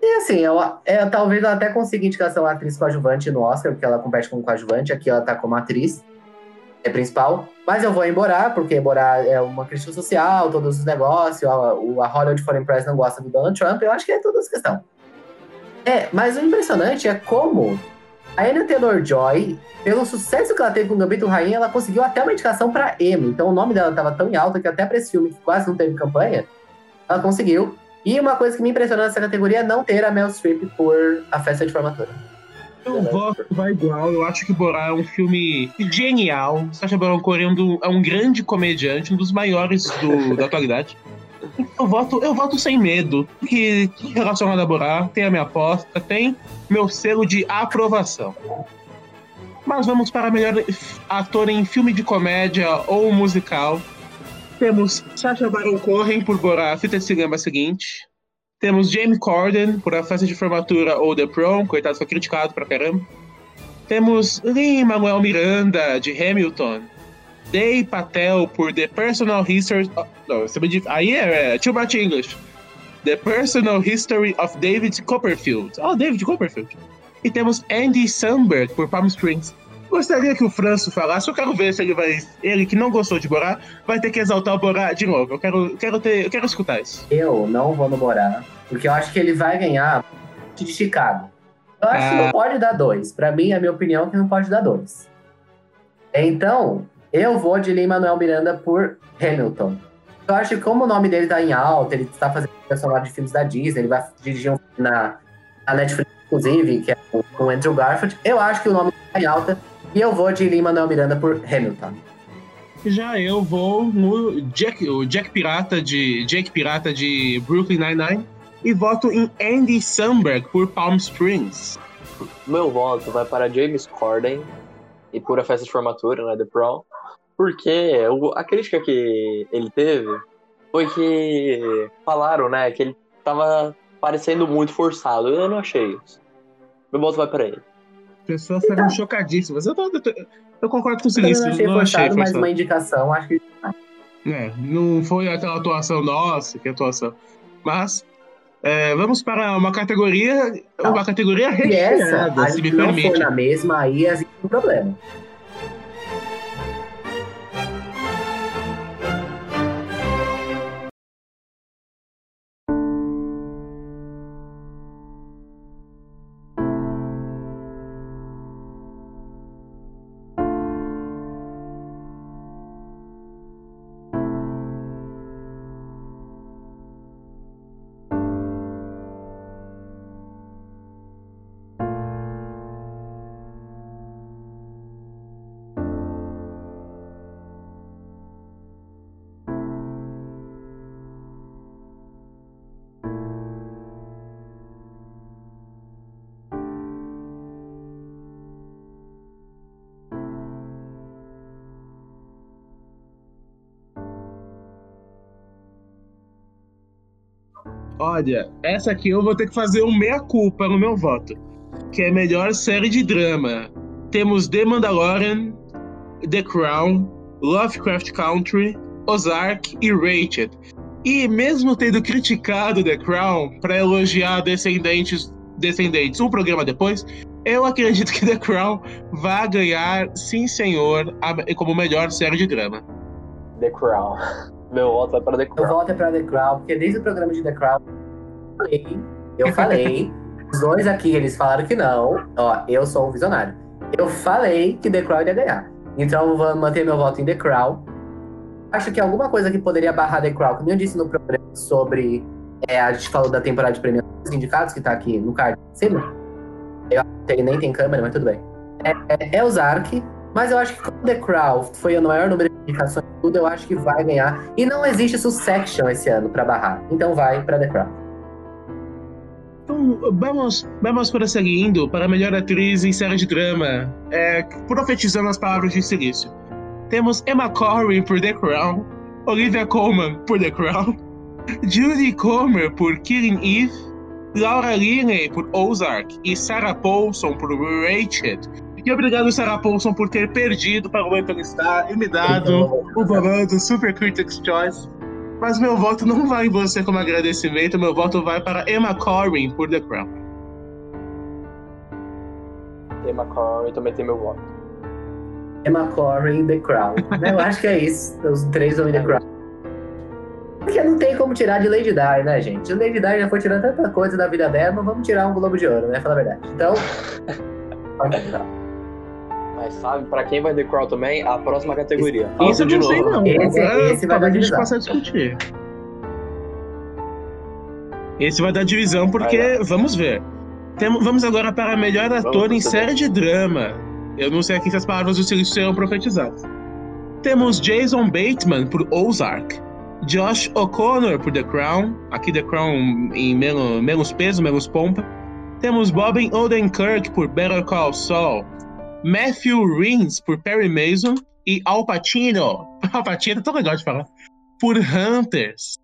E assim, eu, é, talvez ela até consiga indicação a atriz coadjuvante no Oscar, porque ela compete como coadjuvante, aqui ela tá como atriz, é principal. Mas eu vou em Borá, porque Borá é uma crítica social, todos os negócios, a, o- a Hollywood Foreign Press não gosta do Donald Trump, eu acho que é toda essa questão. É, mas o impressionante é como a Anya Taylor-Joy, pelo sucesso que ela teve com o Gambito Rainha, ela conseguiu até uma indicação para Emmy. Então o nome dela estava tão em alta que até para esse filme que quase não teve campanha, ela conseguiu. E uma coisa que me impressionou nessa categoria é não ter a Mel Streep por A Festa de Formatura. Eu voto vai igual. Eu acho que Borá é um filme genial. Sacha Baron Cohen é um grande comediante, um dos maiores do, da atualidade. Eu voto, eu voto sem medo. Que relacionado a Borá, tem a minha aposta, tem meu selo de aprovação. Mas vamos para melhor ator em filme de comédia ou musical. Temos Sacha Baron Cohen por Borá, Fita Cinema seguinte. Temos Jamie Corden por A Festa de Formatura ou The Prom, coitado, foi criticado pra caramba. Temos Lin-Manuel Miranda, de Hamilton. Dave Patel por The Personal History... Oh, não, você me Aí é, é too much English. The Personal History of David Copperfield. Oh, David Copperfield. E temos Andy Samberg por Palm Springs. Gostaria que o Franço falasse, eu quero ver se ele vai. Ele que não gostou de Borá, vai ter que exaltar o Borá de novo. Eu quero, quero, ter, eu quero escutar isso. Eu não vou no Borá, porque eu acho que ele vai ganhar de Chicago. Eu acho ah. que não pode dar dois. Pra mim, a minha opinião é que não pode dar dois. Então, eu vou de Lin-Manuel Miranda por Hamilton. Eu acho que como o nome dele tá em alta, ele está fazendo personagem de filmes da Disney, ele vai dirigir um filme na, na Netflix, inclusive, que é com o Andrew Garfield. Eu acho que o nome tá em alta e eu vou de Lin-Manuel Miranda por Hamilton. Já eu vou no Jack, o Jack Pirata de Jake Pirata de Brooklyn Nine-Nine e voto em Andy Samberg por Palm Springs. Meu voto vai para James Corden e por a festa de formatura, né, The Prom, porque a crítica que ele teve foi que falaram, né, que ele tava parecendo muito forçado. Eu não achei isso. Meu voto vai para ele pessoas ficaram então, chocadíssimas. Eu, tô, eu, eu, concordo com o Silício. Eu não achei não forçado, achei mas uma indicação, acho que. É, não foi aquela atuação, nossa, que atuação. Mas é, vamos para uma categoria, não. uma categoria recheada, essa, se me permite. Se for na mesma, aí existe um problema. Olha, essa aqui eu vou ter que fazer um meia-culpa no meu voto. Que é a melhor série de drama. Temos The Mandalorian, The Crown, Lovecraft Country, Ozark e Rachel. E mesmo tendo criticado The Crown para elogiar Descendentes, Descendentes um programa depois, eu acredito que The Crown vai ganhar, sim senhor, como melhor série de drama. The Crown. Meu voto é pra The Crown. Meu voto é pra The Crown, porque desde o programa de The Crown, eu falei, eu falei os dois aqui, eles falaram que não. Ó, eu sou um visionário. Eu falei que The Crown ia ganhar. Então eu vou manter meu voto em The Crown. Acho que alguma coisa que poderia barrar The Crown, como eu disse no programa sobre. É, a gente falou da temporada de premiação dos indicados, que tá aqui no card. Sim, eu nem tem câmera, mas tudo bem. É, é, é Ozark, mas eu acho que como The Crown foi o maior número de indicações tudo, eu acho que vai ganhar. E não existe Succession esse ano para barrar. Então vai para The Crown. Então, vamos, vamos prosseguindo para a melhor atriz em série de drama, é, profetizando as palavras de Silício. Temos Emma Corrin por The Crown, Olivia Colman por The Crown, Judy Comer por Killing Eve, Laura Linney por Ozark e Sarah Paulson por Rachel e obrigado, Sarah Paulson, por ter perdido para o Anthony Starr e me dado o balão do Super Critics' Choice. Mas meu voto não vai em você como agradecimento, meu voto vai para Emma Corrin por The Crown. Emma Corrin também tem meu voto. Emma Corrin, The Crown. Eu acho que é isso. Os três vão em The Crown. Porque não tem como tirar de Lady Di, né, gente? Lady Di já foi tirando tanta coisa da vida dela, não vamos tirar um Globo de Ouro, né? Fala a verdade. Então, [LAUGHS] pode tirar. Mas sabe, pra quem vai The Crown também, a próxima categoria. Isso eu não sei não. Esse, esse vai dar a gente passar a discutir. Esse vai dar divisão porque, vamos ver. Temos, vamos agora para melhor ator em série de drama. Eu não sei aqui se as palavras do silêncio serão profetizadas. Temos Jason Bateman por Ozark. Josh O'Connor por The Crown. Aqui The Crown em menos, menos peso, menos pompa. Temos Bobbin Odenkirk por Better Call Saul. Matthew Rins por Perry Mason. E Al Pacino. [LAUGHS] Al Pacino é tão legal de falar. Por Hunters.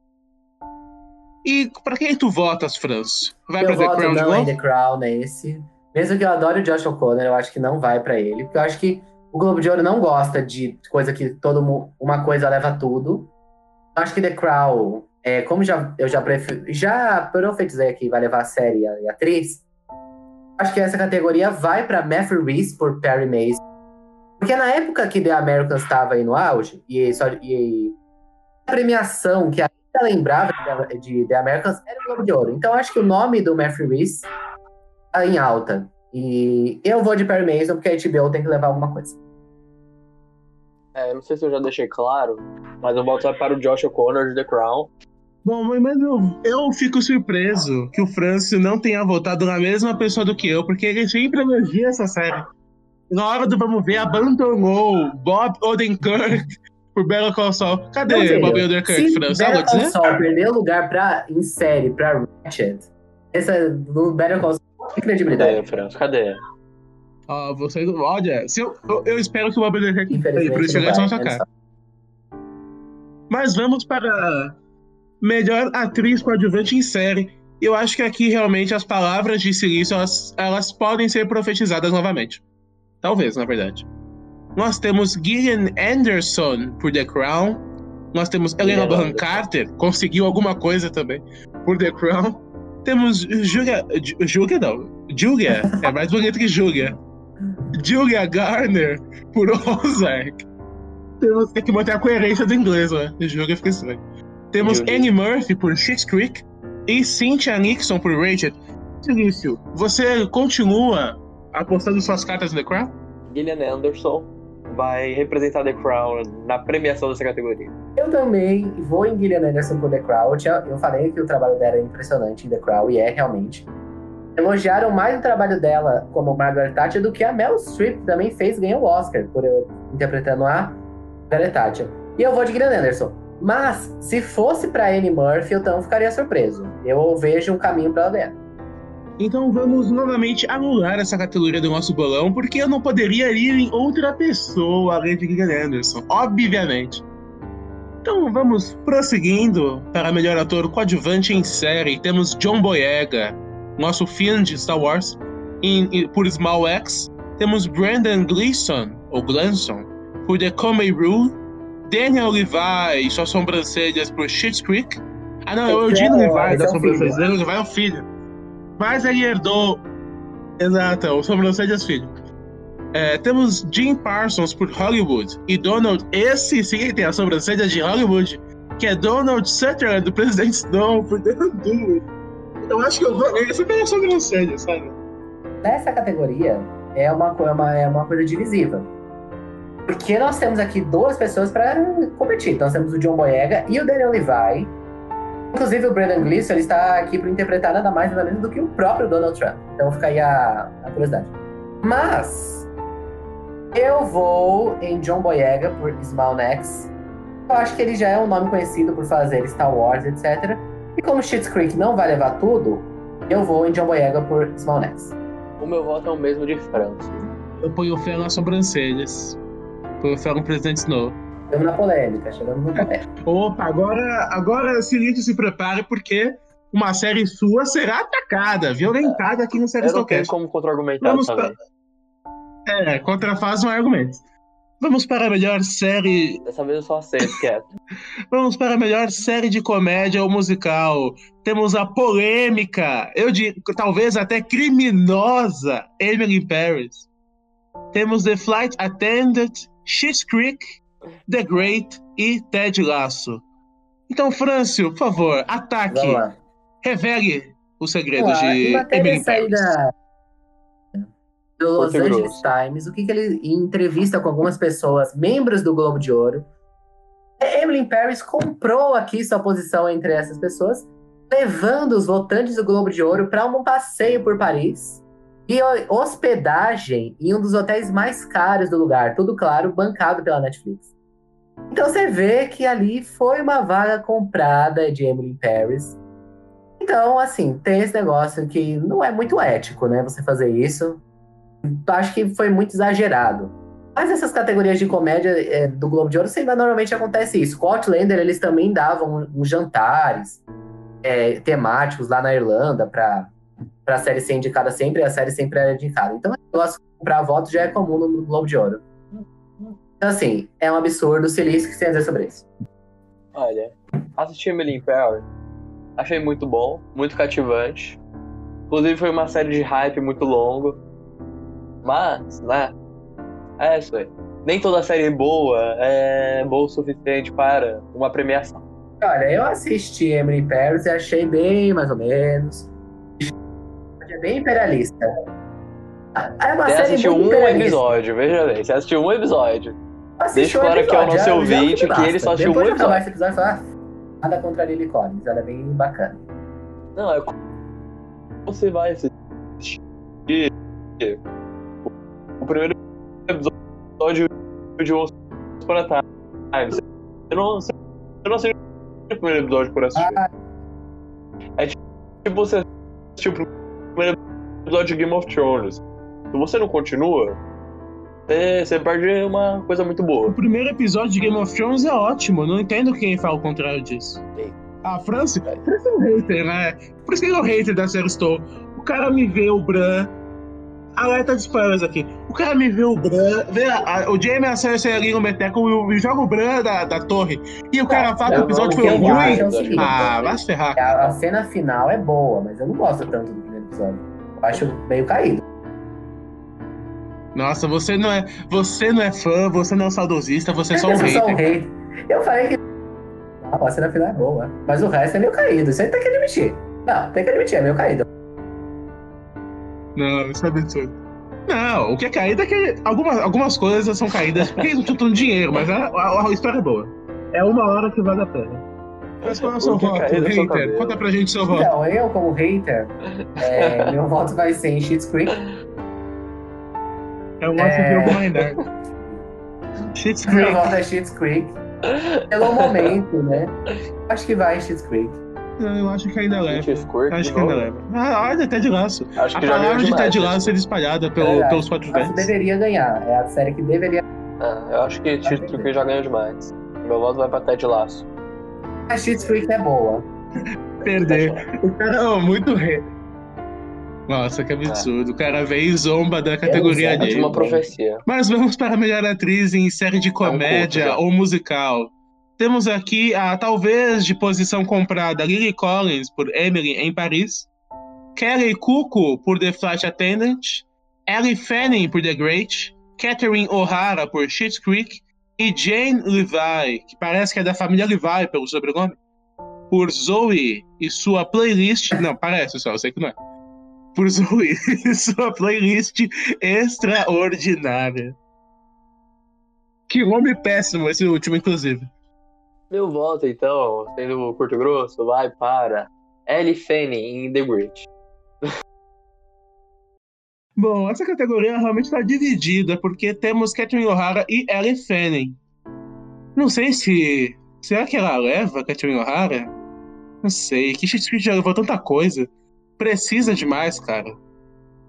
E pra quem tu votas, Franz? Vai eu pra The voto Crown de não novo? The Crown nesse. Mesmo que eu adore o Josh O'Connor, eu acho que não vai pra ele. Porque eu acho que o Globo de Ouro não gosta de coisa que todo mundo. Uma coisa leva tudo. Eu acho que The Crown, é, como já, eu já, prefiro, já profetizei aqui, vai levar a série a, e a atriz. Acho que essa categoria vai pra Matthew Reese por Perry Mason. Porque na época que The Americans estava aí no auge, e, só, e a premiação que ainda lembrava de, de The Americans era o Globo de Ouro. Então acho que o nome do Matthew Reese tá em alta. E eu vou de Perry Mason, porque a HBO tem que levar alguma coisa. É, não sei se eu já deixei claro, mas eu volto para o Josh O'Connor de The Crown. Bom, mas eu, eu fico surpreso que o Francio não tenha votado na mesma pessoa do que eu, porque ele sempre elogia essa série. Na hora do vamos ver, abandonou Bob Odenkirk por Better Call Saul. Cadê Meu Bob Odenkirk, Francio? A Call? Saul perder lugar pra, em série pra Ratchet, essa no Better Call Saul tem credibilidade. Cadê, França? Cadê? Ó, você, olha, se eu, eu, eu espero que o Bob Odenkirk aí, por isso sua né? cara. Mas vamos para melhor atriz coadjuvante em série. Eu acho que aqui realmente as palavras de silício elas, elas podem ser profetizadas novamente. Talvez, na verdade. Nós temos Gillian Anderson por The Crown. Nós temos Helena Bonham. Carter, conseguiu alguma coisa também por The Crown. Temos Julia. Ju- Julia não. Julia. É mais bonito que Julia. Julia Garner por [LAUGHS] Ozark. Temos tem que manter a coerência do inglês, né? Julia fica estranho. Temos Julia. Annie Murphy por Schitt's Creek e Cynthia Nixon por Rachel. Silício, você continua apostando suas cartas no The Crown? Gillian Anderson vai representar The Crown na premiação dessa categoria. Eu também vou em Gillian Anderson por The Crown. Eu, falei que o trabalho dela é impressionante em The Crown, e é realmente. Elogiaram mais o trabalho dela como Margaret Thatcher do que a Meryl Streep também fez ganhou o Oscar por eu, interpretando a Margaret Thatcher. E eu vou de Gillian Anderson. Mas, se fosse pra Annie Murphy, eu também ficaria surpreso. Eu vejo um caminho pra ela ganhar. Então vamos novamente anular essa categoria do nosso bolão, porque eu não poderia ir em outra pessoa além de Gillian Anderson, obviamente. Então vamos prosseguindo para melhor ator coadjuvante em série. Temos John Boyega, nosso fã de Star Wars, em- em- por Small X. Temos Brandon Gleeson, ou Glanson, por The Comey Rule. Daniel Levi e suas sobrancelhas por Schitt's Creek. Ah não, é o é Eugene o- Levi das é sobrancelhas. Daniel Levi é o filho. Mas ele herdou. Exato, o sobrancelhas filho. É, temos Jim Parsons por Hollywood e Donald, esse sim tem a sobrancelha de Hollywood, que é Donald Sutherland, do Presidente Snow, por The Undoing. Eu acho que eu vou nele só pela sobrancelha, sabe? Nessa categoria, é uma, é uma, é uma coisa divisiva. Porque nós temos aqui duas pessoas para competir. Nós temos o John Boyega e o Daniel Levi. Inclusive, o Brandon Gleeson ele está aqui para interpretar nada mais nada menos do que o próprio Donald Trump. Então fica aí a, a curiosidade. Mas eu vou em John Boyega por Small Next. Eu acho que ele já é um nome conhecido por fazer Star Wars, etc. E como Schitt's Creek não vai levar tudo, eu vou em John Boyega por Small Next. O meu voto é o mesmo de França. Eu ponho fé nas sobrancelhas. Ponho fé no Presidente Snow. Chegamos na polêmica, chegamos no polêmica. Opa, agora, agora Silite se prepare porque uma série sua será atacada, violentada aqui no Série Stocast. como contra-argumentar Vamos dessa pra- vez. É, contrafaz um argumento. Vamos para a melhor série. Dessa vez eu só aceito, quieto. [LAUGHS] Vamos para a melhor série de comédia ou musical. Temos a polêmica, eu digo, talvez até criminosa, Emily Paris. Temos The Flight Attendant, Schitt's Creek, The Great e Ted Lasso. Então, Frâncio, por favor, ataque. Revele os segredos de Emily Paris. saída do Los Porto Angeles Grosso. Times, o que, que ele, em entrevista com algumas pessoas, membros do Globo de Ouro, Emily in Paris comprou aqui sua posição entre essas pessoas levando os votantes do Globo de Ouro para um passeio por Paris e ho- hospedagem em um dos hotéis mais caros do lugar, tudo claro, bancado pela Netflix. Então você vê que ali foi uma vaga comprada de Emily Paris. Então, assim, tem esse negócio que não é muito ético, né? Você fazer isso. Acho que foi muito exagerado. Mas essas categorias de comédia é, do Globo de Ouro sempre normalmente acontece isso. Com Outlander, eles também davam uns jantares é, temáticos lá na Irlanda para a série ser indicada sempre a série sempre era indicada. Então, o negócio comprar votos já é comum no Globo de Ouro. Então, assim, é um absurdo. Silício, o que você tem a dizer sobre isso? Olha, assisti Emily in Paris. Achei muito bom, muito cativante. Inclusive foi uma série de hype muito longo. Mas, né? É isso aí. Nem toda série boa é boa o suficiente para uma premiação. Olha, eu assisti Emily Paris e achei bem mais ou menos. É bem imperialista. É uma Você assistiu um episódio, veja bem. Você assistiu um episódio. Deixa um claro aqui ao episódio, nosso ouvinte que ele só assistiu um Depois de episódio. esse episódio, falo, ah, nada contra a Lily Collins, ela é bem bacana. Não, é como você vai assistir o primeiro episódio de Once Upon a Time. Você não, você não assistiu o primeiro episódio por assistir. Ah. É tipo você assistiu o primeiro episódio de Game of Thrones. Se você não continua, você, você perde uma coisa muito O boa. primeiro episódio de Game of Thrones é ótimo, não entendo quem fala o contrário disso. A França, França é um hater, né? Por isso que ele é um hater da série Stone. O cara me vê o Bran. Alerta de spoilers aqui. O cara me vê o Bran, vê a- a- o Jamie a Cersei ali no Meteco e joga o Bran da, da torre. E o cara fala que o episódio o foi ruim. é o Ah, vai se ferrar. a, a cena final é boa, mas eu não gosto tanto do primeiro episódio. Eu acho meio caído. Nossa, você não é, você não é fã, você não é saudosista, você é só [LAUGHS] um sou só um hater. hater. Eu falei que a cena final é boa, mas o resto é meio caído. Isso aí tem que admitir. Não, tem que admitir, é meio caído. Não, isso é absurdo. Não, o que é caído é que algumas, algumas coisas são caídas porque eles não tinham dinheiro, mas a, a- a história é boa. É uma hora que vale a pena. Mas qual é o seu O é voto, é hater? Conta pra gente seu voto. Então, eu, como hater, é, [LAUGHS] meu voto vai ser em Schitt's Creek. Eu gosto de É. jogo mais nerd. Shit's Meu Creek. voto é Schitt's Creek. Pelo momento, né? Acho que vai em Schitt's Creek. Não, Eu acho que ainda leva. Acho de que ainda leva. Ah, olha, Ted Laço. Acho A que ganhou palavra de demais. Ted né? Laço é espalhada pelo, pelos quatro Acho ventos. deveria ganhar. É a série que deveria. Ah, eu acho que Tito Creek já ganhou demais. Meu voto vai pra Ted Laço. A Creek é boa. Perder. O cara, oh, muito rei. Nossa, que absurdo. O cara veio e zomba da categoria É de dele. uma profecia. Mas vamos para a melhor atriz em série de comédia culto, já. ou musical. Temos aqui a talvez de posição comprada Lily Collins por Emily em Paris, Kelly Cuco por The Flight Attendant, Ellie Fanning por The Great, Catherine O'Hara por Schitt's Creek e Jane Levi, que parece que é da família Levi pelo sobrenome, por Zoe e sua playlist. Não, parece só, eu sei que não é. Por Zoe [LAUGHS] e sua playlist extraordinária. Que nome péssimo esse último, inclusive. Meu voto, então, sendo curto grosso, vai para Ellie Fanning em The Great. Bom, essa categoria realmente está dividida, porque temos Catherine O'Hara e Ellen Fanning. Não sei se. Será que ela leva Catherine O'Hara? Não sei. Que Shakespeare já levou tanta coisa. Precisa demais, cara.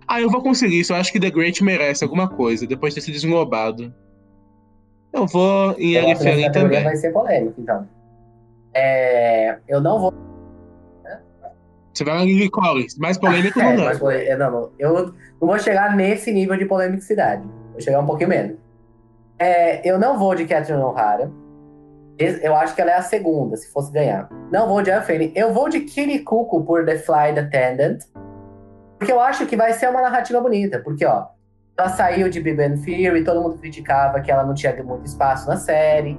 Ah, eu vou conseguir isso. Eu acho que The Great merece alguma coisa, depois de ter sido desenglobado. Eu vou em Ellen essa Fanning também. vai ser polêmica, então. É, eu não vou. Você vai na Lily Collins. Mais polêmico [LAUGHS] É, não mas leva. polê- é, não, não, eu não vou chegar nesse nível de polemicidade. Vou chegar um pouquinho menos. É, eu não vou de Catherine O'Hara. Eu acho que ela é a segunda, se fosse ganhar. Não vou de Anne. Eu vou de Cuckoo por The Flight Attendant. Porque eu acho que vai ser uma narrativa bonita. Porque, ó, ela saiu de Big Bang Theory, todo mundo criticava que ela não tinha muito espaço na série.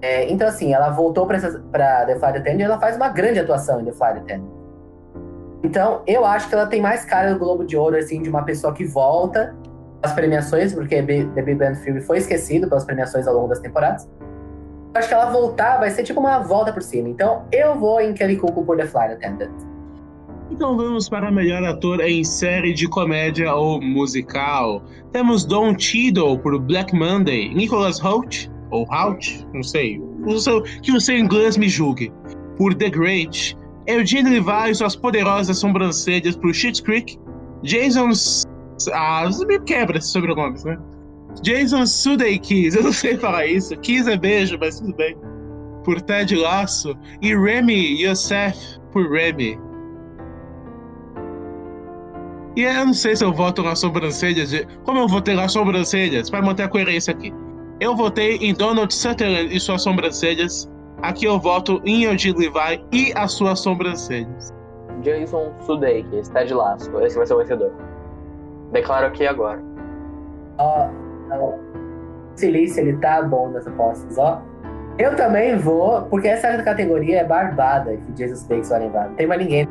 É, então, assim, ela voltou pra, essa- pra The Flight Attendant e ela faz uma grande atuação em The Flight Attendant. Então, eu acho que ela tem mais cara do Globo de Ouro, assim, de uma pessoa que volta às premiações, porque The Big Bang Theory foi esquecido pelas premiações ao longo das temporadas. acho que ela voltar vai ser tipo uma volta por cima. Então eu vou em Kelly Cuoco por The Flight Attendant. Então vamos para melhor ator em série de comédia ou musical. Temos Don Cheadle por Black Monday, Nicholas Hoult, ou Hoult, não sei, que o seu inglês me julgue, por The Great, Eugene Levi e suas poderosas sobrancelhas por Schitt's Creek, Jason... Ah, me quebra esses sobrenomes, né? Jason Sudeikis, [LAUGHS] eu não sei falar isso, Kiss é beijo, mas tudo bem, por Ted Lasso, e Remy Youssef por Remy. E eu não sei se eu voto nas sobrancelhas. De... Como eu votei nas sobrancelhas, para manter a coerência aqui. Eu votei em Donald Sutherland e suas sobrancelhas. Aqui eu voto em Eugene Levi e as suas sobrancelhas. Jason Sudeikis, Ted Lasso. Esse vai ser o vencedor. Declaro aqui agora. Ó, ó, o Silício, ele tá bom nas apostas, ó. Eu também vou, porque essa categoria é barbada que Jesus Sudeikis vai levar. Não tem mais ninguém.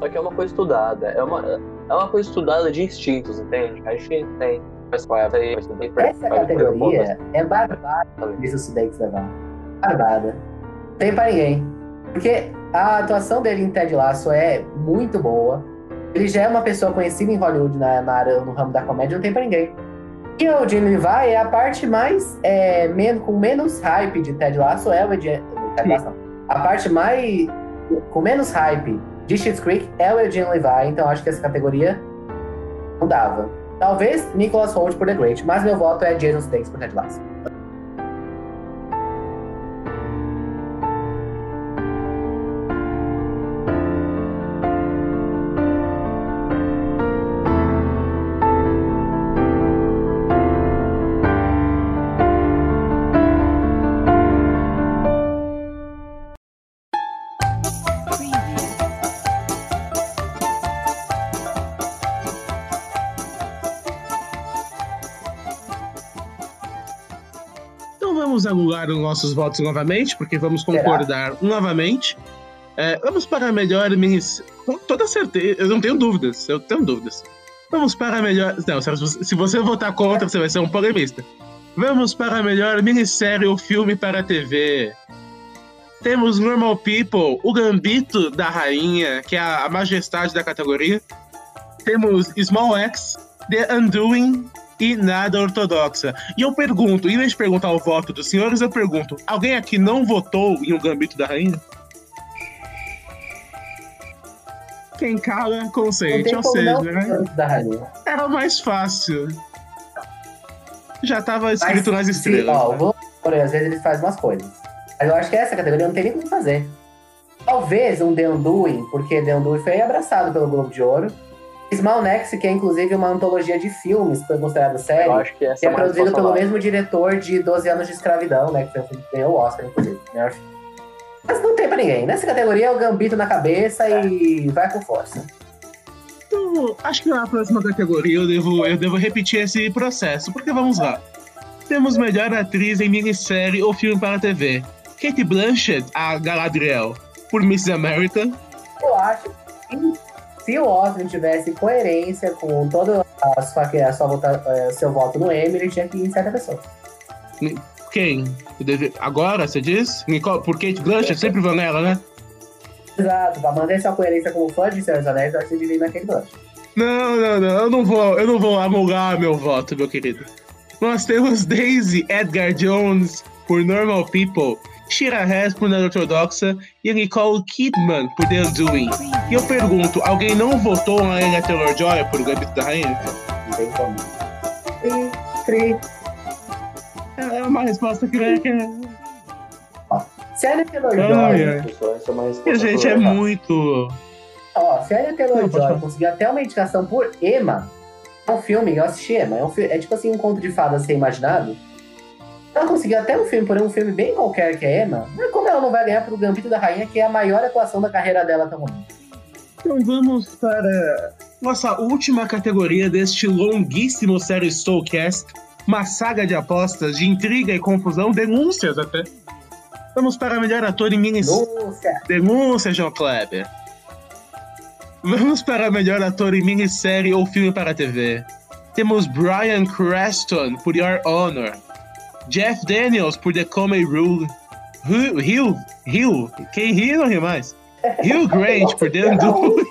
Só que é uma coisa estudada. É uma, é uma coisa estudada de instintos, entende? A gente tem. É? Essa categoria é barbada que Jesus Sudeikis levar. Não tem pra ninguém. Porque a atuação dele em Ted Lasso é muito boa. Ele já é uma pessoa conhecida em Hollywood na, na área, no ramo da comédia, não tem pra ninguém. E o Gene Levi é a parte mais, é, men- com menos hype de Ted Lasso, é o Lasso. A parte mais, com menos hype de Schitt's Creek é o Eugene Levi, então acho que essa categoria não dava. Talvez Nicholas Holt por The Great, mas meu voto é Jason Sudeikis por Ted Lasso. Anular os nossos votos novamente, porque vamos Será? concordar novamente. É, vamos para a melhor minissérie. Com toda certeza, eu não tenho dúvidas, eu tenho dúvidas. Vamos para a melhor. Não, se você- votar contra, você vai ser um polemista. Vamos para a melhor minissérie ou filme para a TV. Temos Normal People, O Gambito da Rainha, que é a majestade da categoria. Temos Small X, The Undoing e Nada Ortodoxa. E eu pergunto, em vez de perguntar o voto dos senhores, eu pergunto: alguém aqui não votou em O Gambito da Rainha? Quem cala, consente. Ou seja, né? era mais fácil. Já estava escrito Mas, nas estrelas. ó, né? vou, por exemplo, às vezes eles fazem umas coisas. Mas eu acho que essa categoria não tem nem como fazer. Talvez um The Undoing, porque The Undoing foi abraçado pelo Globo de Ouro. Small Next, que é inclusive uma antologia de filmes, que foi considerada série, Eu acho que essa que é resposta pelo válida. mesmo diretor de 12 anos de escravidão, né? Que ganhou o Oscar, inclusive. melhor filme. Mas não tem pra ninguém. Nessa categoria é o gambito na cabeça e vai com força. Então, acho que na próxima categoria eu devo, eu devo repetir esse processo, porque vamos lá. Temos melhor atriz em minissérie ou filme para a TV. Kate Blanchett, a Galadriel, por Miss America. Eu acho que se o Oscar tivesse coerência com todo a sua, a sua vota, eh, seu voto no Emmy, ele tinha que ir em certa pessoa. Quem? Deve- Agora, você diz? Nicole- Por Kate Blanchett, sempre vão nela, né? Exato, pra manter sua coerência como fã de Senhor dos Anéis, eu acho que ir naquele gancho. Não, não, não, eu não vou, eu não vou anular meu voto, meu querido. Nós temos Daisy Edgar Jones por Normal People, Shira Hess por Nada Ortodoxa e Nicole Kidman por The Undoing. E eu pergunto, alguém não votou na Anya Taylor-Joy por Gambito da Rainha? Não tem como. Cri. É uma resposta que é... que é- Se a Anya Ai, Taylor-Joy... Isso, essa é uma E, resposta gente, é muito... Ó, se a Anya Taylor-Joy falar. conseguir até uma indicação por Emma, é um filme, eu assisti Emma, é, um fi- é tipo assim, um conto de fadas sem imaginado. Ela conseguiu até um filme, porém um filme bem qualquer que é Emma, mas como ela não vai ganhar pro Gambito da Rainha, que é a maior atuação da carreira dela até o momento? Então vamos para nossa última categoria deste longuíssimo série Soulcast, uma saga de apostas, de intriga e confusão, denúncias até. Vamos para melhor ator em minissérie. Lúcia! Denúncia, João Kleber. Vamos para melhor ator em minissérie ou filme para a TV. Temos Brian Creston por Your Honor. Jeff Daniels por The Comey Rule. Hugh, Hugh, quem ri não ri mais. Hugh Grant por The Undoing.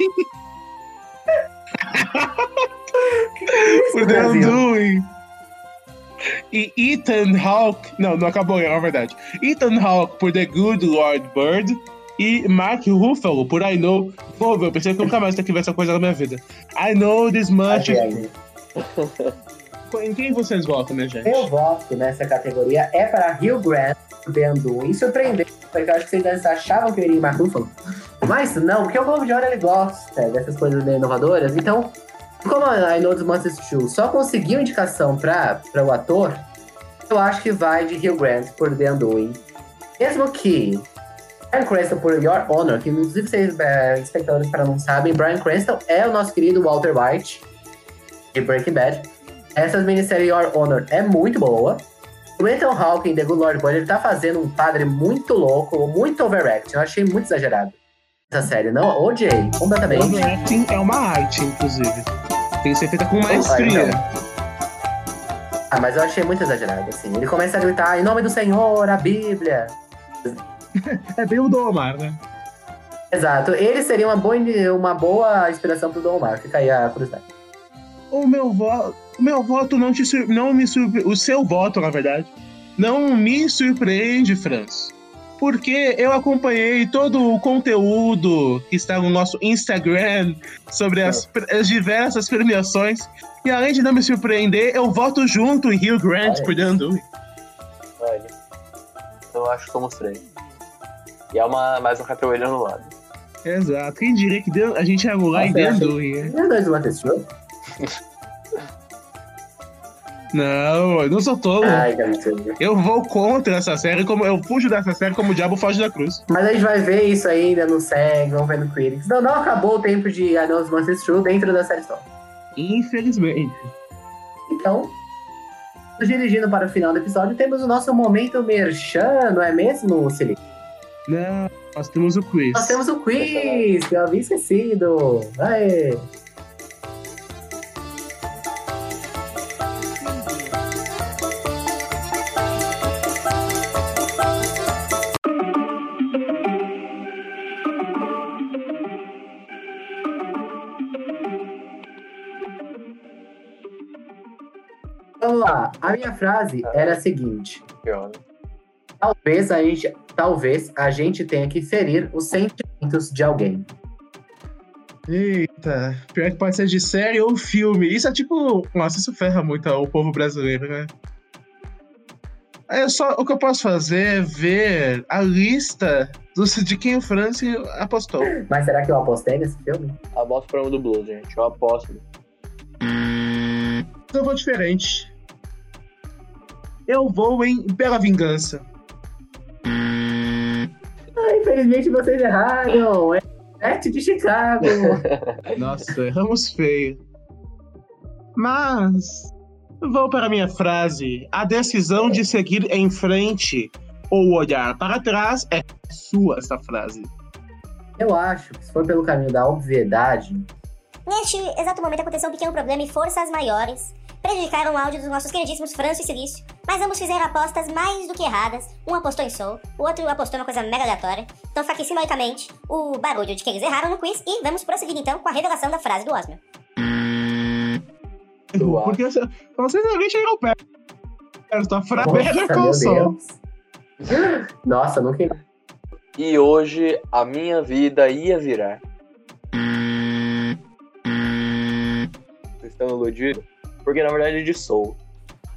por The? Undoing. E Ethan Hawke. Não, não acabou, é verdade. Ethan Hawke por The Good Lord Bird. E Mark Ruffalo por I Know. Pô, eu pensei que nunca mais ia ter que ver essa coisa na minha vida. I know this much. Em quem vocês votam, minha gente? Meu voto nessa categoria é para Grant por The Undoing. Surpreendente, porque eu acho que vocês achavam que eu iria em Mark. Mas não, porque o Globo de Ouro ele gosta dessas coisas meio inovadoras. Então, como a I Monsters True só conseguiu indicação para o ator, eu acho que vai de Hugh Grant por The Undoing. Mesmo que Brian Cranston por Your Honor, que inclusive vocês, é, espectadores, para não sabem, Brian Cranston é o nosso querido Walter White de Breaking Bad. Essa minissérie Your Honor é muito boa. O Ethan Hawke em The Good Lord Bird, ele tá fazendo um padre muito louco, muito overact. Eu achei muito exagerado essa série. Não, odiei, completamente. Overacting é uma arte, inclusive. Tem que ser feita com maestria. Ah, mas eu achei muito exagerado, assim. Ele começa a gritar, em nome do Senhor, a Bíblia. [LAUGHS] É bem o do Omar, né? Exato. Ele seria uma boa, uma boa inspiração pro Dom Omar. Fica aí a curiosidade. O meu voto. Meu voto não te não me surpreende. O seu voto, na verdade, não me surpreende, Franz. Porque eu acompanhei todo o conteúdo que está no nosso Instagram sobre as, as diversas premiações. E além de não me surpreender, eu voto junto em Hugh Grant Olha por. Olha. Eu acho que eu mostrei. E é uma, mais uma categoria no lado. Exato. Quem diria que The- a gente ia rolar em né? Meu Deus, Matheus, [LAUGHS] show? Não, eu não sou tolo. Ai. Eu vou contra essa série, como eu fujo dessa série como o diabo foge da cruz. Mas a gente vai ver isso ainda no SEG, vamos ver no Critics. Não, não acabou o tempo de This Monsters True dentro da série Stone. Infelizmente. Então, nos dirigindo para o final do episódio, temos o nosso momento merchan, não é mesmo, Celi? Não, nós temos o quiz. Nós temos o quiz, que eu havia esquecido. Aê! Lá. A minha frase era a seguinte. Talvez a gente, talvez a gente tenha que ferir os sentimentos de alguém. Eita, pior que pode ser de série ou filme. Isso é tipo. Nossa, isso ferra muito o povo brasileiro, né? É só, o que eu posso fazer é ver a lista dos, de quem o Franci apostou. Mas será que eu apostei nesse filme? Aposto pro do Blues, gente. Eu aposto. Eu vou diferente. Eu vou em Bela Vingança. Ah, infelizmente vocês erraram. É Sete de Chicago. [LAUGHS] Nossa, erramos feio. Mas. Vou para a minha frase. A decisão de seguir em frente ou olhar para trás é sua, essa frase. eu acho que se for pelo caminho da obviedade, Neste exato momento aconteceu um pequeno problema e forças maiores prejudicaram o áudio dos nossos queridíssimos Franço e Silício, mas ambos fizeram apostas mais do que erradas. Um apostou em Soul, o outro apostou uma coisa mega aleatória. Então fica aqui simbolicamente o barulho de que eles erraram no quiz e vamos prosseguir então com a revelação da frase do. Uau. Porque você- vocês não chegam perto. A frase nossa, com. Deus. Nossa, nunca. E hoje a minha vida ia virar. Vocês estão iludidos? Porque na verdade é de Soul.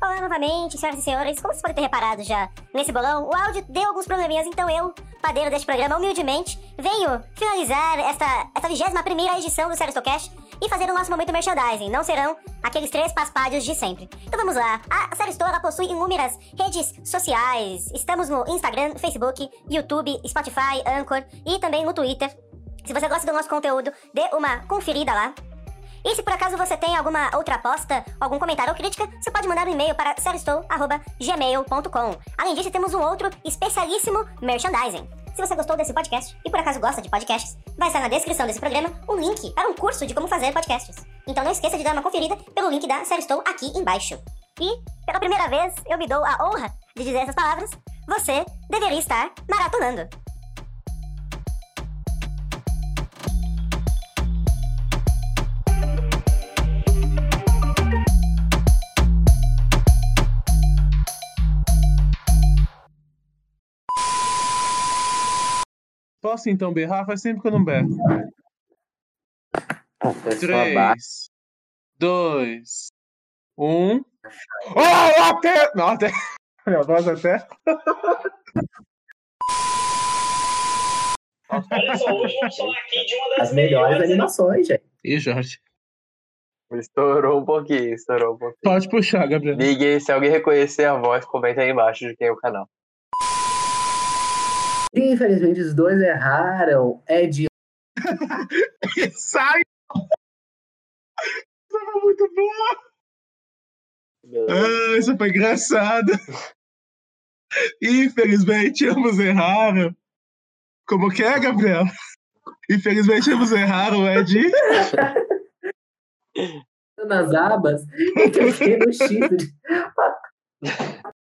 Olá novamente, senhoras e senhores. Como vocês podem ter reparado já nesse bolão, o áudio deu alguns probleminhas, então eu, padeiro deste programa, humildemente, venho finalizar esta, esta 21 edição do Seristocast e fazer o nosso momento merchandising. Não serão aqueles três paspalhos de sempre. Então vamos lá. A Seristow, ela possui inúmeras redes sociais. Estamos no Instagram, Facebook, YouTube, Spotify, Anchor e também no Twitter. Se você gosta do nosso conteúdo, dê uma conferida lá. E se por acaso você tem alguma outra aposta, algum comentário ou crítica, você pode mandar um e-mail para seristow.gmail.com. Além disso, temos um outro especialíssimo merchandising. Se você gostou desse podcast e por acaso gosta de podcasts, vai estar na descrição desse programa um link para um curso de como fazer podcasts. Então não esqueça de dar uma conferida pelo link da Seristow aqui embaixo. E, pela primeira vez, eu me dou a honra de dizer essas palavras. Você deveria estar maratonando. Posso então berrar? Faz tempo que eu não berro. 3, 2, 1. Oh, até! Não, até. [LAUGHS] Minha voz até. Olha só, hoje vamos falar aqui de uma das As melhores animações, gente. Ih, Jorge. Estourou um pouquinho, estourou um pouquinho. Pode puxar, Gabriel. Ninguém, se alguém reconhecer a voz, comenta aí embaixo de quem é o canal. Infelizmente, os dois erraram. É de [LAUGHS] Sai! Isso foi muito bom! Ah, isso foi engraçado. Infelizmente, ambos erraram. Como que é, Gabriel? Infelizmente, ambos erraram, é de... [LAUGHS] nas abas e cliquei no X. de- [LAUGHS]